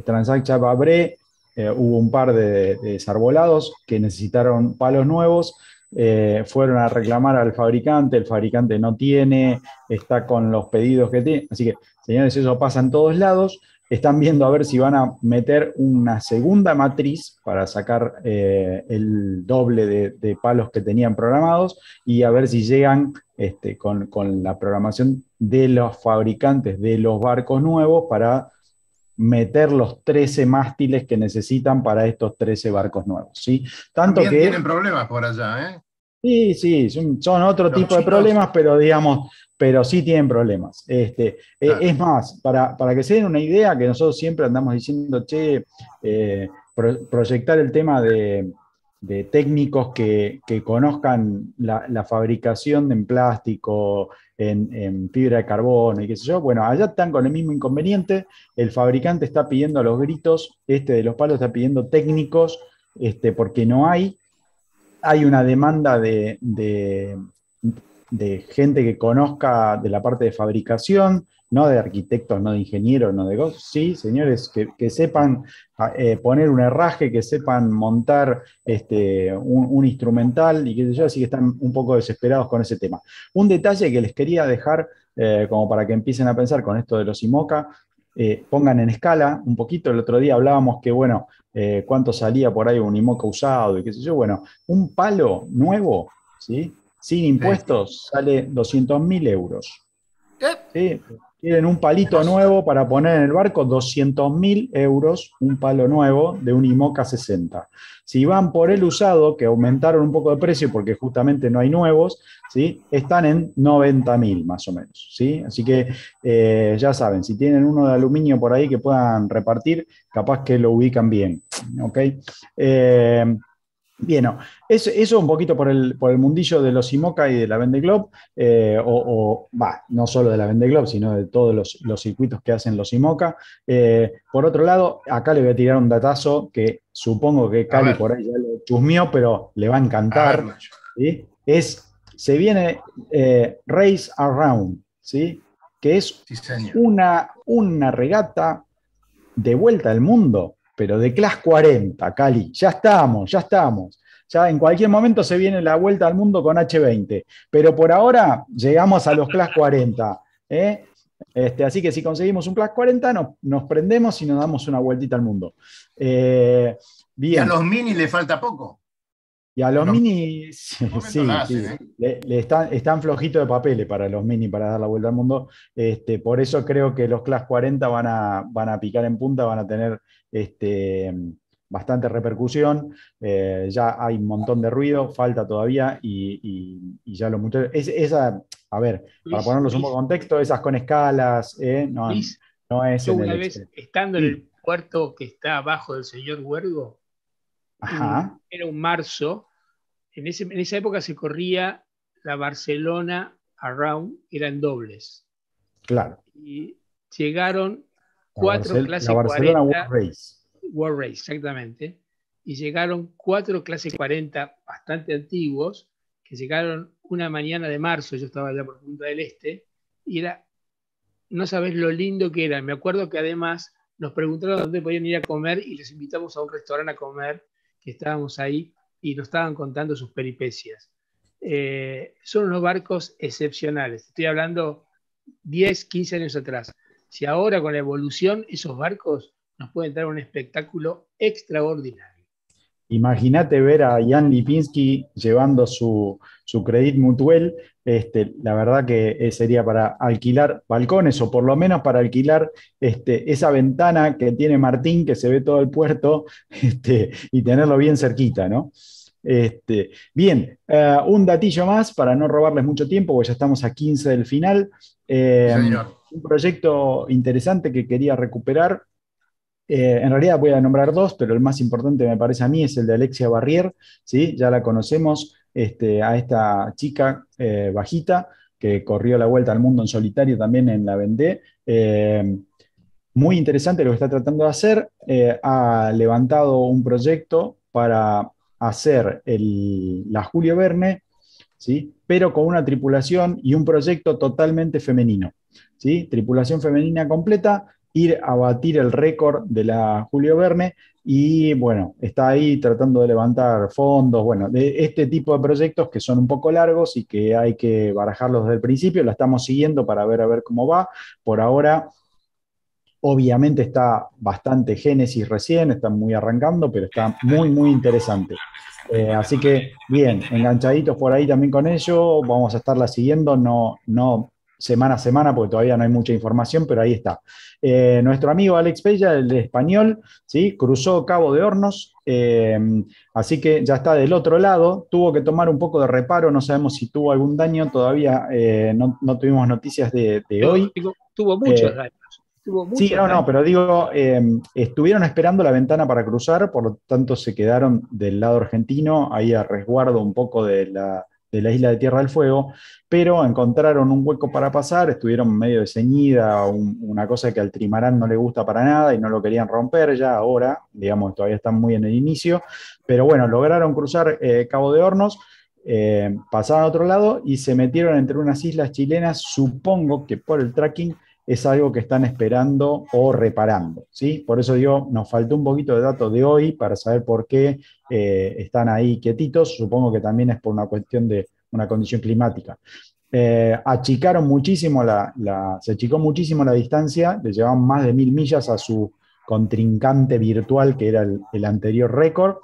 Transact Babré, eh, hubo un par de, de desarbolados que necesitaron palos nuevos eh, fueron a reclamar al fabricante, el fabricante no tiene, está con los pedidos que tiene. Así que, señores, eso pasa en todos lados. Están viendo a ver si van a meter una segunda matriz para sacar eh, el doble de, de palos que tenían programados y a ver si llegan este, con, con la programación de los fabricantes de los barcos nuevos para meter los 13 mástiles que necesitan para estos 13 barcos nuevos. ¿sí? Tanto También que... tienen problemas por allá, ¿eh? Sí, sí, son, son otro Los tipo de problemas, pero digamos, pero sí tienen problemas. Este, eh, es más, para, para que se den una idea, que nosotros siempre andamos diciendo, che, eh, pro- proyectar el tema de, de técnicos que, que conozcan la, la fabricación en plástico, en, en fibra de carbono y qué sé yo. Bueno, allá están con el mismo inconveniente. El fabricante está pidiendo a los gritos, este de los palos está pidiendo técnicos, este, porque no hay hay una demanda de, gente que conozca de la parte de fabricación, no de arquitectos, no de ingenieros, no de. Sí, señores, que, que sepan eh, poner un herraje, que sepan montar este, un, instrumental y sé yo, así que están un poco desesperados con ese tema. Un detalle que les quería dejar, eh, como para que empiecen a pensar con esto de los IMOCA, eh, pongan en escala un poquito. El otro día hablábamos que, bueno, eh, cuánto salía por ahí un IMOCA usado y qué sé yo. Bueno, un palo nuevo, ¿sí? sin impuestos, sale 200 mil euros. ¿sí? Quieren un palito nuevo para poner en el barco, 200 mil euros, un palo nuevo de un IMOCA 60. Si van por el usado, que aumentaron un poco de precio porque justamente no hay nuevos, ¿sí? están en 90 mil más o menos. ¿sí? Así que eh, ya saben, si tienen uno de aluminio por ahí que puedan repartir, capaz que lo ubican bien. ¿ok? Eh, Bien, no. eso, eso un poquito por el, por el mundillo de los IMOCA y de la Vende Globe, eh, o, va, no solo de la Vende Globe, sino de todos los, los circuitos que hacen los IMOCA. Eh, por otro lado, acá le voy a tirar un datazo que supongo que Cali por ahí ya lo chusmeó, pero le va a encantar. Es, se viene eh, Race Around, ¿sí? que es Sí, una, una regata de vuelta al mundo, pero de Class 40, Cali. Ya estamos, ya estamos. Ya en cualquier momento se viene la vuelta al mundo con H20, pero por ahora llegamos a los Class 40. ¿eh? Este, así que si conseguimos un Class 40, nos, nos prendemos y nos damos una vueltita al mundo. Eh, Y bien. a los mini le falta poco. Y a los mini, sí, hacen, ¿eh? Le, le están, están flojitos de papeles para los mini para dar la vuelta al mundo. Este, por eso creo que los Class 40 van a, van a picar en punta, van a tener este, bastante repercusión. Eh, ya hay un montón de ruido, falta todavía, y, y- y ya los muchachos. es- esa, a ver, para ponerlos un Luis, poco en contexto, esas con escalas, eh, no, Luis, no es yo en una el vez, Excel. estando en el puerto que está abajo del señor Huergo, Ajá, era un marzo, en, ese, en esa época se corría la Barcelona Around, eran dobles. claro. Y llegaron La, cuatro Barcel- clase la Barcelona 40, World Race. World Race, exactamente. Y llegaron cuatro clase 40 bastante antiguos, que llegaron una mañana de marzo, yo estaba allá por Punta del Este, y era, no sabes lo lindo que era. Me acuerdo que además nos preguntaron dónde podían ir a comer y les invitamos a un restaurante a comer, que estábamos ahí, y nos estaban contando sus peripecias. Eh, son unos barcos excepcionales. Estoy hablando 10, 15 años atrás. Si ahora con la evolución esos barcos nos pueden dar un espectáculo extraordinario. Imagínate ver a Jan Lipinski llevando su, su Credit Mutuel. Este, la verdad que eh, sería para alquilar balcones o por lo menos para alquilar este, esa ventana que tiene Martín, que se ve todo el puerto, este, y tenerlo bien cerquita, ¿no? Este, bien, eh, un datillo más para no robarles mucho tiempo, porque ya estamos a 15 del final. Eh, un proyecto interesante que quería recuperar. Eh, en realidad voy a nombrar dos, pero el más importante me parece a mí es el de Alexia Barrier. ¿sí? Ya la conocemos este, a esta chica bajita que corrió la vuelta al mundo en solitario también en la Vendée muy interesante lo que está tratando de hacer. Eh, ha levantado un proyecto para hacer la Julio Verne, ¿sí? pero con una tripulación y un proyecto totalmente femenino. ¿Sí? Tripulación femenina completa, ir a batir el récord de la Julio Verne y bueno, está ahí tratando de levantar fondos, bueno, de este tipo de proyectos que son un poco largos y que hay que barajarlos desde el principio, la estamos siguiendo para ver a ver cómo va. Por ahora Obviamente está bastante Génesis recién, está muy arrancando, pero está muy, muy interesante. Eh, así que, bien, enganchaditos por ahí también con ello, vamos a estarla siguiendo, no, no semana a semana, porque todavía no hay mucha información, pero ahí está. Eh, nuestro amigo Alex Pella, el de español, ¿sí? cruzó Cabo de Hornos, eh, así que ya está del otro lado, tuvo que tomar un poco de reparo, no sabemos si tuvo algún daño, todavía no, tuvimos noticias de, hoy. Tuvo muchos daños sí, no, no, pero digo, estuvieron esperando la ventana para cruzar, por lo tanto se quedaron del lado argentino, ahí a resguardo un poco de la, isla de Tierra del Fuego, pero encontraron un hueco para pasar, estuvieron medio de ceñida, una cosa que al trimarán no le gusta para nada y no lo querían romper ya ahora, digamos, todavía están muy en el inicio, pero bueno, lograron cruzar eh, Cabo de Hornos. Eh, pasaron a otro lado y se metieron entre unas islas chilenas, supongo que por el tracking es algo que están esperando o reparando. ¿sí? Por eso digo, nos faltó un poquito de datos de hoy para saber por qué eh, están ahí quietitos. Supongo que también es por una cuestión de una condición climática. Eh, achicaron muchísimo la, se achicó muchísimo la distancia, le llevaban más de mil millas a su contrincante virtual, que era el anterior récord,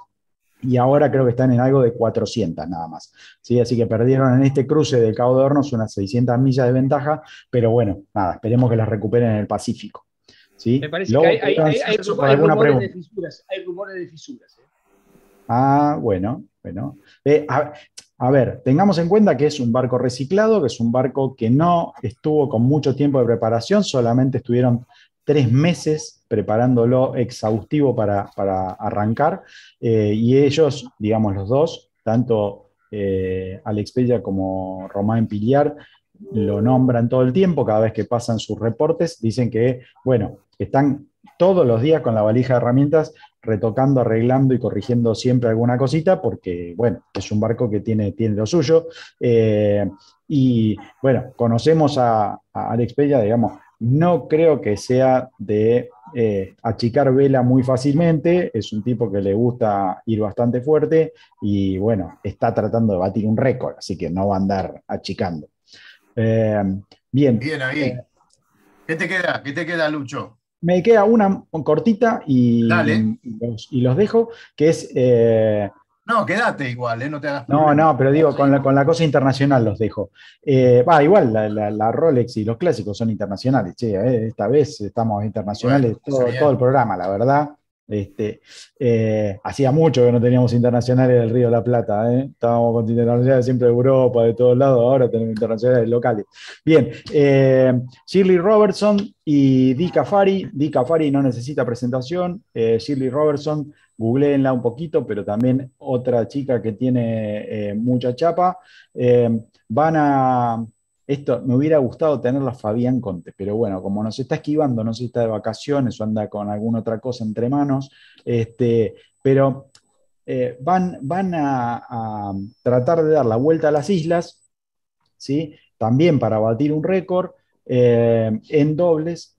y ahora creo que están en algo de 400 nada más. ¿sí? Así que perdieron en este cruce del Cabo de Hornos unas 600 millas de ventaja, pero bueno, nada, esperemos que las recuperen en el Pacífico. ¿sí? Me parece que hay, rumores, de fisuras. Hay rumores de fisuras. ¿eh? Ah, bueno, bueno. Eh, a, ver, tengamos en cuenta que es un barco reciclado, que es un barco que no estuvo con mucho tiempo de preparación, solamente estuvieron tres meses preparándolo exhaustivo para, arrancar. Eh, y ellos, digamos los dos, tanto eh, Alex Pella como Román Piliar, lo nombran todo el tiempo, cada vez que pasan sus reportes, dicen que, bueno, están todos los días con la valija de herramientas retocando, arreglando y corrigiendo siempre alguna cosita, porque, bueno, es un barco que tiene, tiene lo suyo. Eh, y, bueno, conocemos a, a Alex Pella, digamos, no creo que sea de eh, achicar vela muy fácilmente, es un tipo que le gusta ir bastante fuerte y bueno, está tratando de batir un récord, así que no va a andar achicando. Eh, bien. Bien ahí. Eh, ¿Qué te queda? ¿Qué te queda, Lucho? Me queda una cortita y, y, los, dejo, que es no, quédate igual, ¿eh? no te hagas. No, no, pero digo, con la, con la cosa internacional los dejo. Eh, va, igual, la, Rolex y los clásicos son internacionales, che, eh, esta vez estamos internacionales todo, el programa, la verdad. Este, hacía mucho que no teníamos internacionales del Río de la Plata, estábamos con internacionales siempre de Europa, de todos lados, ahora tenemos internacionales locales. Bien, Shirley Robertson y Di Cafari. Di Cafari no necesita presentación. Shirley Robertson googleenla un poquito, pero también otra chica que tiene eh, mucha chapa. Eh, van a, esto me hubiera gustado tenerla Fabián Conte, pero bueno, como nos está esquivando, no sé si está de vacaciones o anda con alguna otra cosa entre manos, este, pero eh, van, van a, tratar de dar la vuelta a las islas, ¿sí? también para batir un récord en dobles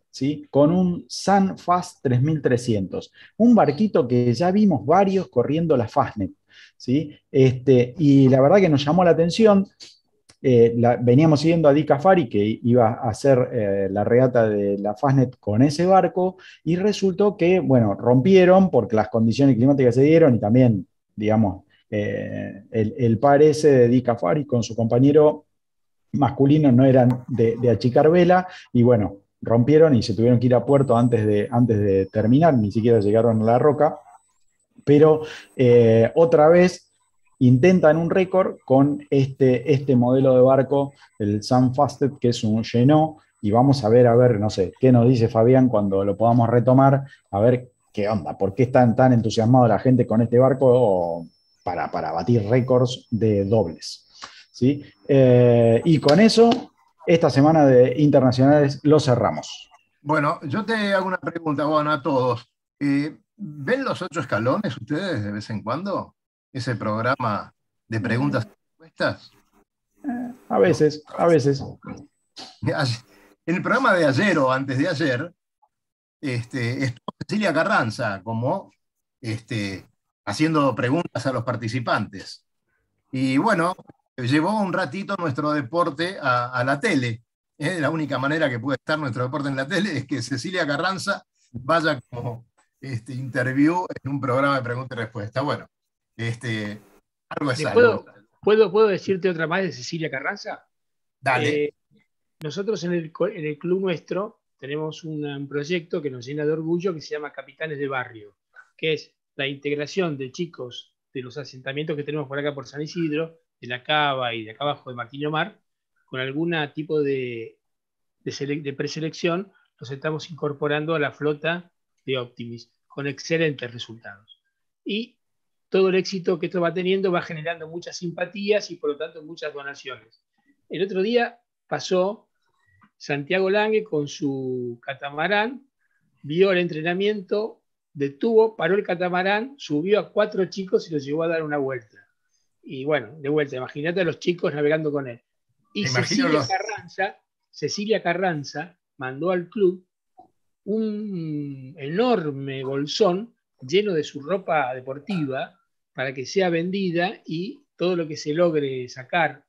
con un Sun Fast 3300, un barquito que ya vimos varios corriendo la Fastnet. ¿sí? Este, y la verdad que nos llamó la atención. Eh, veníamos siguiendo a Dick Cafari que iba a hacer eh, la regata de la Fastnet con ese barco y resultó que, bueno, rompieron porque las condiciones climáticas se dieron y también, digamos, eh, el, par ese de Dick Cafari con su compañero masculino no eran de, de achicar vela y bueno, rompieron y se tuvieron que ir a puerto antes de, antes de terminar, ni siquiera llegaron a la roca. Pero otra vez intentan un récord con este, este modelo de barco, el Sunfasted, que es un llenó, y vamos a ver, a ver, no sé, qué nos dice Fabián cuando lo podamos retomar, a ver qué onda, por qué están tan entusiasmados la gente con este barco para, para batir récords de dobles. ¿sí? Eh, y con eso, esta semana de internacionales lo cerramos. Bueno, yo te hago una pregunta, bueno, a todos. Eh, ¿Ven los ocho escalones ustedes de vez en cuando? Ese programa de preguntas y respuestas. a veces, a veces. En el programa de ayer o antes de ayer, este, estuvo Cecilia Carranza como este, haciendo preguntas a los participantes. Y bueno, llevó un ratito nuestro deporte a, la tele. ¿eh? La única manera que puede estar nuestro deporte en la tele es que Cecilia Carranza vaya como este, interview en un programa de preguntas y respuestas. Bueno, este, algo algo. ¿puedo, ¿puedo, decirte otra más de Cecilia Carranza? Dale. Eh, nosotros en el, en el, club nuestro tenemos un, proyecto que nos llena de orgullo que se llama Capitanes de Barrio, que es la integración de chicos de los asentamientos que tenemos por acá por San Isidro, de la Cava y de acá abajo de Martín Omar, con algún tipo de, de, de preselección, los estamos incorporando a la flota de Optimis, con excelentes resultados. Y todo el éxito que esto va teniendo va generando muchas simpatías y por lo tanto muchas donaciones. El otro día pasó Santiago Lange con su catamarán, vio el entrenamiento, detuvo, paró el catamarán, subió a cuatro chicos y los llevó a dar una vuelta. Y bueno, de vuelta, imagínate a los chicos navegando con él. Y Cecilia, Carranza, Cecilia Carranza mandó al club un enorme bolsón lleno de su ropa deportiva para que sea vendida y todo lo que se logre sacar,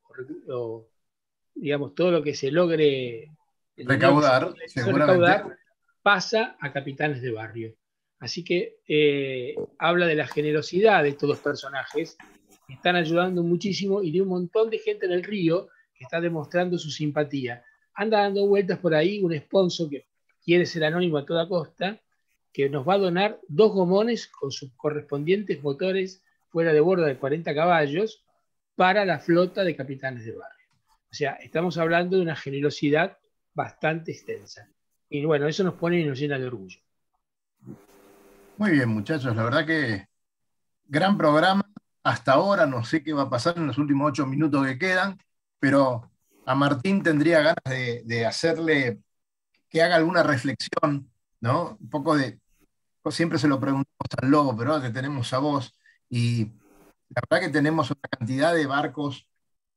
o, digamos, todo lo que se logre recaudar, pasa a capitanes de barrio. Así que eh, habla de la generosidad de estos dos personajes que están ayudando muchísimo y de un montón de gente en el río que está demostrando su simpatía. Anda dando vueltas por ahí un sponsor que quiere ser anónimo a toda costa, que nos va a donar dos gomones con sus correspondientes motores fuera de borda de 40 caballos para la flota de capitanes de barrio. O sea, estamos hablando de una generosidad bastante extensa. Y bueno, eso nos pone y nos llena de orgullo. Muy bien, muchachos, la verdad que gran programa. Hasta ahora no sé qué va a pasar en los últimos ocho minutos que quedan, pero a Martín tendría ganas de, hacerle que haga alguna reflexión, ¿no? Un poco de, siempre se lo preguntamos al lobo, pero ahora que tenemos a vos, y la verdad que tenemos una cantidad de barcos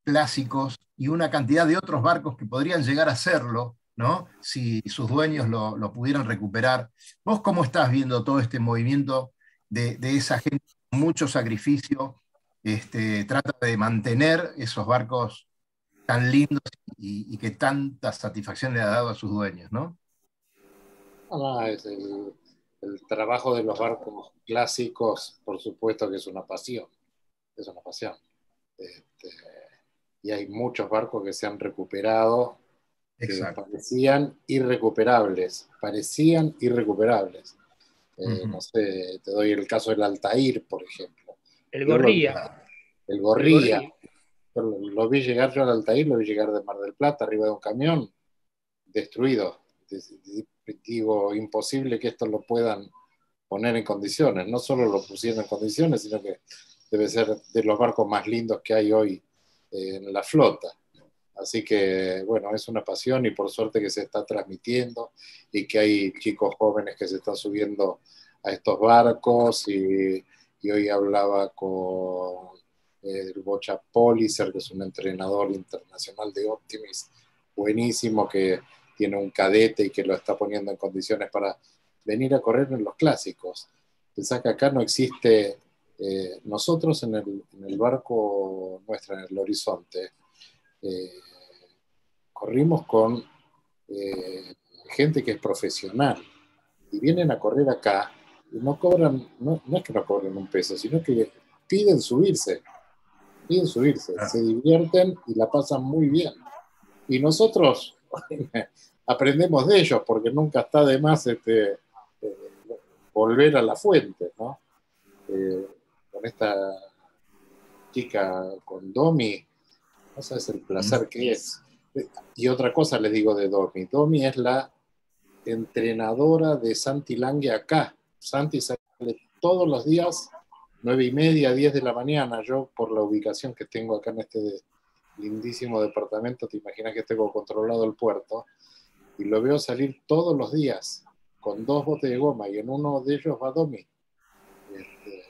clásicos y una cantidad de otros barcos que podrían llegar a serlo, ¿no? Si sus dueños lo, pudieran recuperar. ¿Vos cómo estás viendo todo este movimiento de, esa gente con mucho sacrificio? Este, trata de mantener esos barcos tan lindos y, que tanta satisfacción le ha dado a sus dueños, ¿no? Ah, el, el, trabajo de los barcos clásicos, por supuesto que es una pasión, es una pasión. Este, y hay muchos barcos que se han recuperado que parecían irrecuperables, parecían irrecuperables. Eh, no sé, te doy el caso del Altair, por ejemplo. El Gorría. El Gorría. Lo, vi llegar yo al Altair, lo vi llegar de Mar del Plata, arriba de un camión, destruido. Digo, imposible que esto lo puedan poner en condiciones. No solo lo pusieron en condiciones, sino que debe ser de los barcos más lindos que hay hoy en la flota. Así que, bueno, es una pasión y por suerte que se está transmitiendo y que hay chicos jóvenes que se están subiendo a estos barcos y, hoy hablaba con el Bocha Policer, que es un entrenador internacional de Optimis, buenísimo, que tiene un cadete y que lo está poniendo en condiciones para venir a correr en los clásicos. Pensá que acá no existe eh, nosotros en el, barco nuestro, en el horizonte, eh, corrimos con eh, gente que es profesional y vienen a correr acá y no cobran, no, es que no cobren un peso, sino que piden subirse, piden subirse, ah. se divierten y la pasan muy bien. Y nosotros aprendemos de ellos porque nunca está de más este, volver a la fuente, ¿no? con esta practica con Domi, no sabes el placer que es. Y otra cosa les digo de Domi. Domi es la entrenadora de Santi Lange acá. Santi sale todos los días, nueve y media, diez de la mañana. Yo, por la ubicación que tengo acá en este lindísimo departamento, te imaginas que tengo controlado el puerto. Y lo veo salir todos los días con dos botes de goma y en uno de ellos va Domi. Este,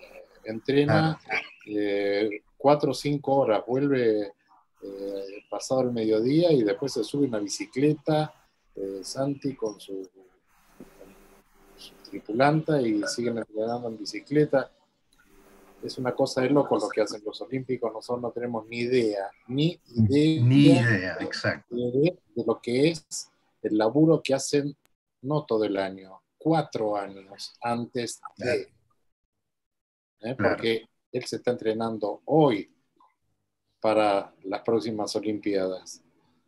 entrena eh, cuatro o cinco horas, vuelve eh, pasado el mediodía y después se sube una bicicleta, eh, Santi con su, tripulanta y siguen entrenando en bicicleta. Es una cosa de loco lo que hacen los olímpicos, nosotros no tenemos ni idea, ni idea, ni idea, exacto. de lo que es el laburo que hacen no todo el año, cuatro años antes de. ¿eh? Porque él se está entrenando hoy para las próximas Olimpiadas,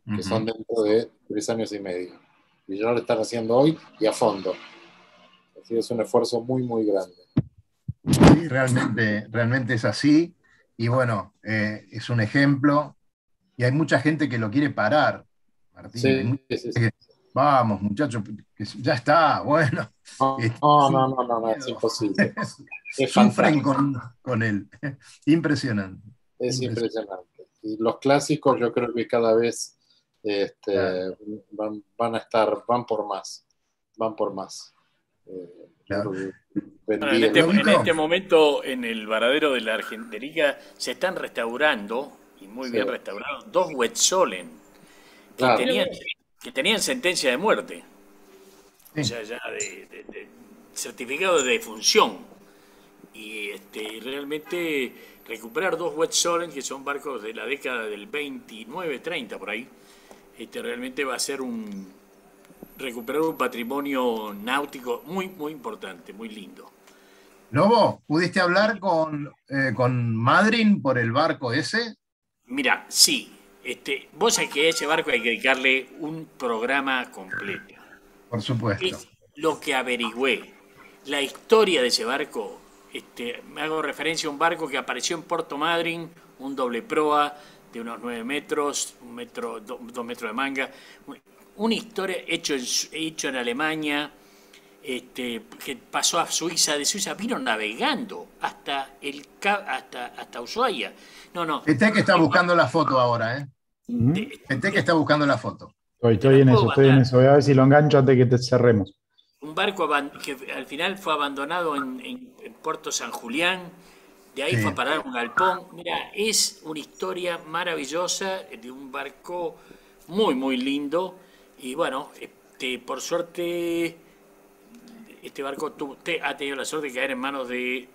que son dentro de tres años y medio. Y ya lo están haciendo hoy y a fondo. Así es un esfuerzo muy, muy grande. Sí, realmente, realmente es así. Y bueno, eh, es un ejemplo. Y hay mucha gente que lo quiere parar, Martín. Sí, sí, sí. Vamos, muchachos, ya está, bueno. Este, no, no, no, no, es imposible. Es Sufren con, con, él. Impresionante. Es impresionante. Y los clásicos yo creo que cada vez este, van, van, a estar, van por más, van por más. Eh, en, este, en, este, momento en el varadero de la Argentina se están restaurando, y muy bien restaurados, dos Wetzolen que tenían que tenían sentencia de muerte. O sea, ya de, certificado de defunción. Y este, realmente recuperar dos Wetsolen, que son barcos de la década del 29-30 por ahí, este, realmente va a ser un recuperar un patrimonio náutico muy, muy importante, muy lindo. Lobo, ¿pudiste hablar con, eh, con Madryn por el barco ese? Mira, sí, este, vos sabés que a ese barco hay que dedicarle un programa completo. Por supuesto. lo que averigüé. La historia de ese barco, este, me hago referencia a un barco que apareció en Puerto Madryn, un doble proa de unos 9 metros, un metro, dos metros de manga. Una historia hecho en, hecho en Alemania, este, que pasó a Suiza, de Suiza vino navegando hasta, el, hasta, hasta Ushuaia. No, no. Este que está buscando la foto ahora, ¿eh? Este que está buscando la foto. Estoy, en eso, estoy en eso. Voy a ver si lo engancho antes de que te cerremos. Un barco que al final fue abandonado en, Puerto San Julián, de ahí fue a parar un galpón. Mira, es una historia maravillosa de un barco muy, muy lindo. Y bueno, este, por suerte, este barco ha tenido la suerte de caer en manos de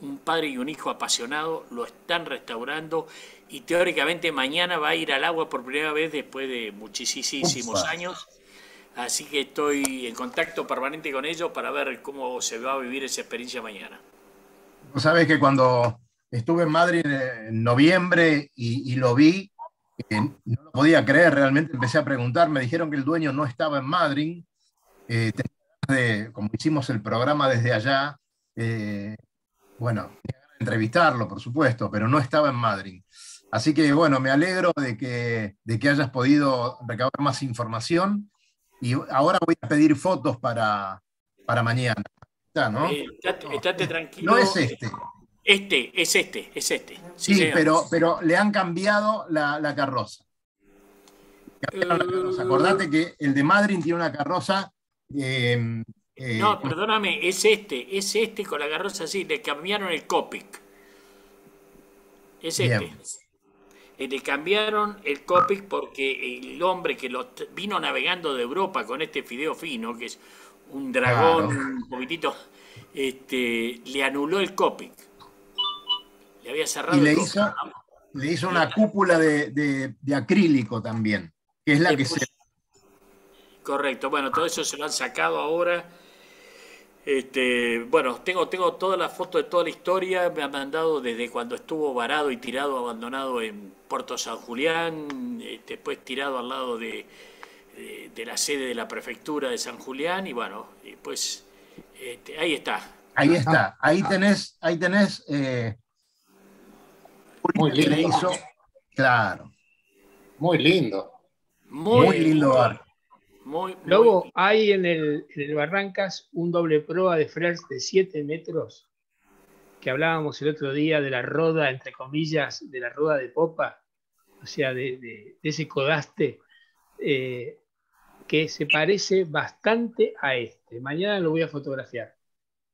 un padre y un hijo apasionado, lo están restaurando y teóricamente mañana va a ir al agua por primera vez después de muchísimos años. Así que estoy en contacto permanente con ellos para ver cómo se va a vivir esa experiencia mañana. Vos sabés que cuando estuve en Madrid en noviembre y, lo vi, eh, no lo podía creer, realmente empecé a preguntar, me dijeron que el dueño no estaba en Madrid, eh, como hicimos el programa desde allá, eh, bueno, entrevistarlo, por supuesto, pero no estaba en Madrid. Así que bueno, me alegro de que, de que hayas podido recabar más información y ahora voy a pedir fotos para, para mañana. ¿no? Eh, estate, tranquilo. No es este. Este, es este, es este. Sí, pero, pero le han cambiado la, carroza. la carroza. Acordate que el de Madrid tiene una carroza eh, eh, no, perdóname, es este, es este con la carroza así, le cambiaron el Copic. Es este. Eh, le cambiaron el Copic porque el hombre que lo vino navegando de Europa con este fideo fino, que es un dragón un poquitito, este, le anuló el Copic. Había cerrado. Y le, hizo, le hizo una cúpula de, acrílico también, que es la que se... Correcto, bueno, todo eso se lo han sacado ahora. Este, bueno, tengo, tengo todas las fotos de toda la historia, me han mandado desde cuando estuvo varado y tirado, abandonado en Puerto San Julián, este, después tirado al lado de, de, la sede de la prefectura de San Julián, y bueno, pues ahí está. Ahí está, ahí tenés, ahí tenés eh, Muy lindo. Le hizo, claro. Muy lindo. Muy, Muy, lindo barco. muy, muy- Lobo, hay en el, en el Barrancas un doble proa de Frers de 7 metros, que hablábamos el otro día de la roda, entre comillas, de la roda de popa, o sea, de, de- de ese codaste, eh, que se parece bastante a este. Mañana lo voy a fotografiar.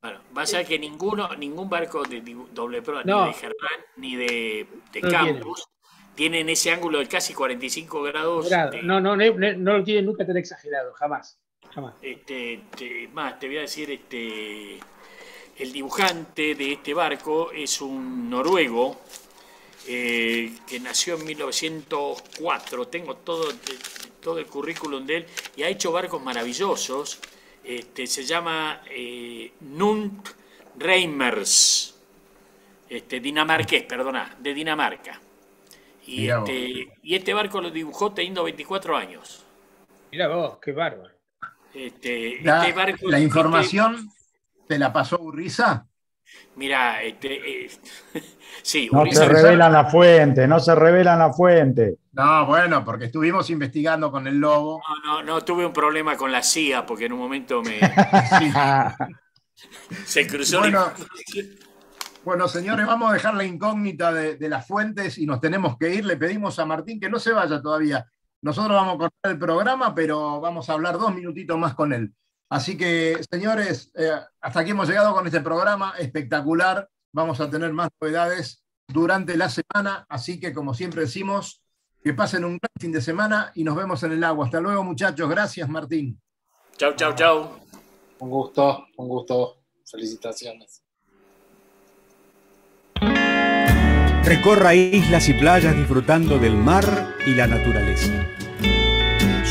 Bueno, va a que ninguno, ningún barco de doble proa, No. ni de Germán, ni de, de No Campus, tienen ese ángulo de casi 45 grados. Grado. de- No, no, no, lo tiene nunca tan exagerado, jamás. jamás. Este, te- más, te voy a decir, este, el dibujante de este barco es un noruego eh, que nació en 1904. Tengo todo, todo el currículum de él y ha hecho barcos maravillosos. Este, se llama eh, Nunt Reimers, este, dinamarqués, perdona, de Dinamarca. Y Mirá vos. este, y este barco lo dibujó teniendo 24 años. Mira vos, qué bárbaro. Este, La, este barco- la este- información te la pasó Urriza. Mira, este, eh, sí, No se revelan la fuente, no se revelan la fuente. No, bueno, porque estuvimos investigando con el lobo. no, no, no, tuve un problema con la CIA porque en un momento me se cruzó Bueno. Bueno, señores, vamos a dejar la incógnita de, de las fuentes y nos tenemos que ir. Le pedimos a Martín que no se vaya todavía. Nosotros vamos a cortar el programa, pero vamos a hablar dos minutitos más con él. Así que, señores, eh, hasta aquí hemos llegado con este programa espectacular. Vamos a tener más novedades durante la semana. Así que, como siempre decimos, que pasen un gran fin de semana y nos vemos en el agua. Hasta luego, muchachos. Gracias, Martín. Chau, chau, chau. Un gusto, un gusto. Felicitaciones. Recorra islas y playas disfrutando del mar y la naturaleza.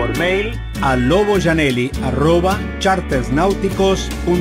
Por mail a loboyanelli.chartersnáuticos.com.